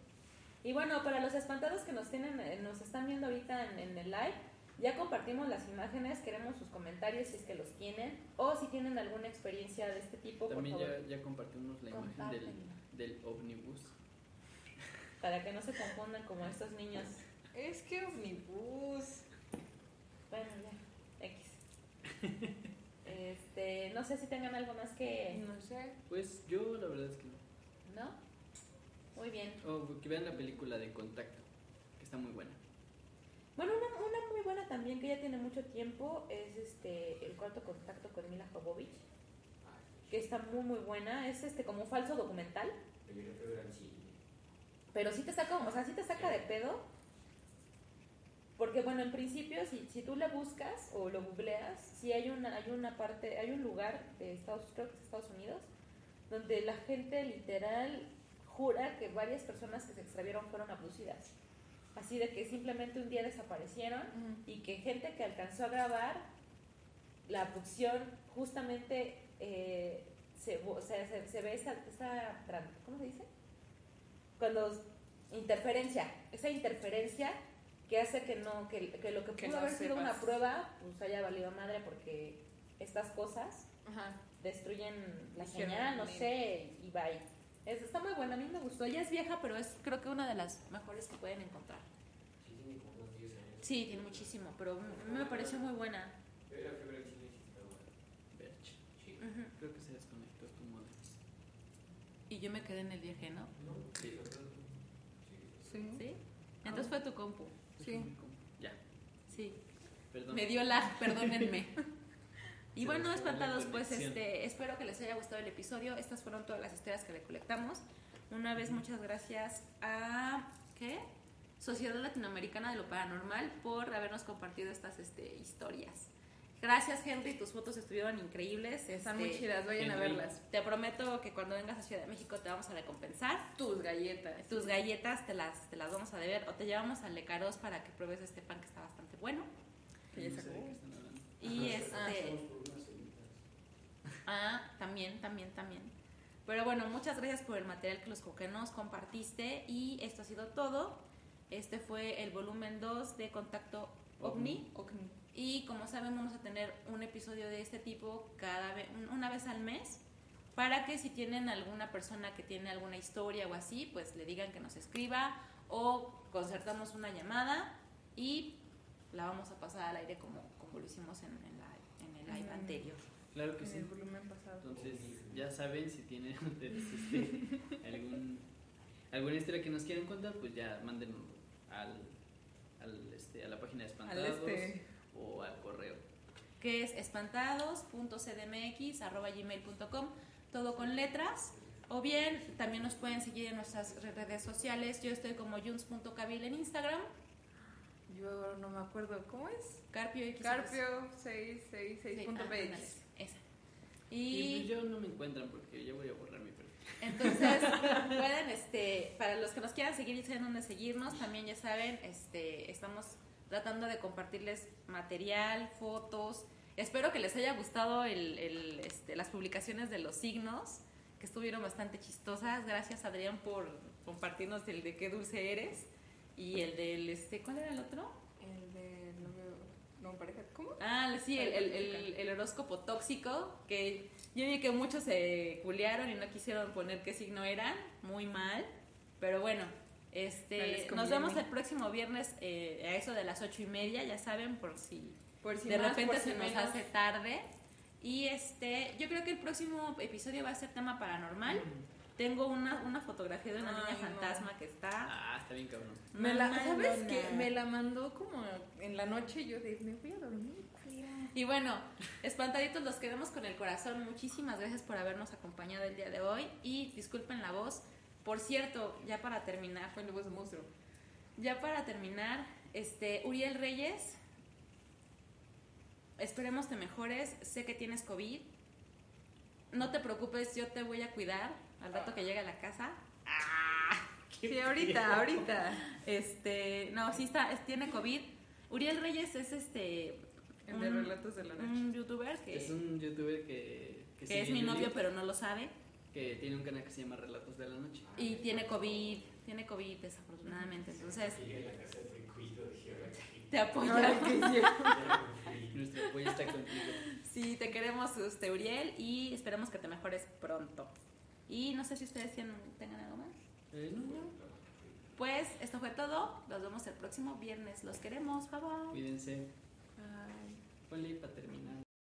Y bueno, para los espantados que nos tienen, eh, nos están viendo ahorita en, en el live, ya compartimos las imágenes, queremos sus comentarios si es que los tienen, o si tienen alguna experiencia de este tipo, por También favor, ya, ya compartimos la imagen del, del omnibus. para que no se confundan como estos niños. Es que omnibus. Bueno, ya, X. Este, no sé si tengan algo más que, No sé. Pues yo la verdad es que no. ¿no? Muy bien. O que vean la película de Contacto, que está muy buena. Bueno, una, una muy buena también que ya tiene mucho tiempo es este El cuarto contacto con Mila Jovovich, que está muy muy buena. Es este como un falso documental, pero sí te saca, o sea, sí te saca de pedo. Porque bueno, en principio, si, si tú le buscas o lo googleas, sí hay una, hay una parte, hay un lugar de Estados, creo que es Estados Unidos, donde la gente literal jura que varias personas que se extravieron fueron abducidas. Así de que simplemente un día desaparecieron y que gente que alcanzó a grabar la abducción justamente eh, se, o sea, se, se ve esa, esa ¿cómo se dice? Cuando interferencia, esa interferencia que hace que no que, que lo que pudo Que no haber sido una sepas. prueba pues haya valido madre porque estas cosas Ajá. destruyen la señal, no sé, y bye. Es, está muy buena, a mí me gustó. Ella es vieja, pero es creo que una de las mejores que pueden encontrar. Sí, tiene como unos 10 años. Sí, tiene muchísimo, pero a mí me pareció muy buena. Yo la fui a ver al cine y sí está buena. Berch. Sí. Ujú. Creo que se desconectó tu modem. Y yo me quedé en el viaje, ¿no? No, Sí. sí, sí. Sí. ¿Sí? Entonces fue tu compu. Sí. Ya, Sí. perdón. Me dio lag, perdónenme. [laughs] Y Se bueno, espantados, pues este, espero que les haya gustado el episodio. Estas fueron todas las historias que recolectamos. Una vez muchas gracias a ¿qué? Sociedad Latinoamericana de lo Paranormal por habernos compartido estas este, historias. Gracias Henry, tus fotos estuvieron increíbles. Están este, muy chidas, vayan a Henry. verlas. Te prometo que cuando vengas a Ciudad de México te vamos a recompensar. Tus galletas. Tus galletas te las, te las vamos a deber o te llevamos al Lecaros para que pruebes este pan que está bastante bueno. Que ya se. Y Ah, este... Hacemos por unas cenitas. Ah, también, también, también. Pero bueno, muchas gracias por el material que, los, que nos compartiste y esto ha sido todo. Este fue el volumen 2 de Contacto OVNI y como saben vamos a tener un episodio de este tipo cada vez, una vez al mes para que si tienen alguna persona que tiene alguna historia o así, pues le digan que nos escriba o concertamos una llamada y la vamos a pasar al aire como, como lo hicimos en, en la- en el live anterior. Claro que En sí. el volumen pasado. Entonces, ya saben, si tienen [laughs] ustedes este, algún, alguna historia que nos quieran contar, pues ya manden al, al, este, a la página de Al Espantados este. o al correo. que es espantados.cdmx.gmail.com, todo con letras. O bien también nos pueden seguir en nuestras re- redes sociales. Yo estoy como juns.cabil en Instagram, Yo ahora no me acuerdo. ¿Cómo es? Carpio X. Carpio Sí, 666.px. esa. Y, pues Y yo no me encuentran porque yo voy a borrar mi perfil. entonces [laughs] pueden, este, para los que nos quieran seguir y saben dónde seguirnos, también ya saben, este, estamos tratando de compartirles material, fotos. Espero que les haya gustado el, el, este, las publicaciones de los signos, que estuvieron bastante chistosas. Gracias Adrián por compartirnos el de qué dulce eres y el del, este, ¿cuál era el otro? No, pareja. ¿Cómo? Ah, sí, el, el, el- el horóscopo tóxico, que yo vi que muchos se culiaron y no quisieron poner qué signo eran, muy mal, pero bueno, No este, nos vemos el próximo viernes eh, a eso de las ocho y media, ya saben, por si Por si de más, repente por si se nos hace tarde. Y este, yo creo que el próximo episodio va a ser tema paranormal. Tengo una, una fotografía de una niña no. fantasma que está... Ah, está bien cabrón. Me la, ¿Sabes qué? Me la mandó como en la noche y yo de, me voy a dormir. culera". Y bueno, espantaditos los queremos con el corazón. Muchísimas gracias por habernos acompañado el día de hoy. Y disculpen la voz. Por cierto, ya para terminar, Fue voz de monstruo. ya para terminar, este, Uriel Reyes, esperemos te mejores. Sé que tienes COVID. No te preocupes, yo te voy a cuidar al rato que llegue a la casa. [laughs] Sí, ahorita, ahorita. Este, no, sí está, es- tiene COVID. Uriel Reyes es este El de un- relatos de la noche. un youtuber que, Es un youtuber que, que, que es mi novio, pero no lo sabe. que tiene un canal que se llama Relatos de la Noche. Y tiene COVID, tiene COVID desafortunadamente. Entonces, Llegué a la casa de Fricuido, dije, ahora que- te Ahora apoyamos. [laughs] Nuestro apoyo está contigo. Sí, te queremos, este, Uriel, y esperemos que te mejores pronto. Y no sé si ustedes tienen, tengan algo más. Eh, no, no. Pues esto fue todo. Nos vemos el próximo viernes. Los queremos. Bye bye. Cuídense. Ponle ahí para terminar.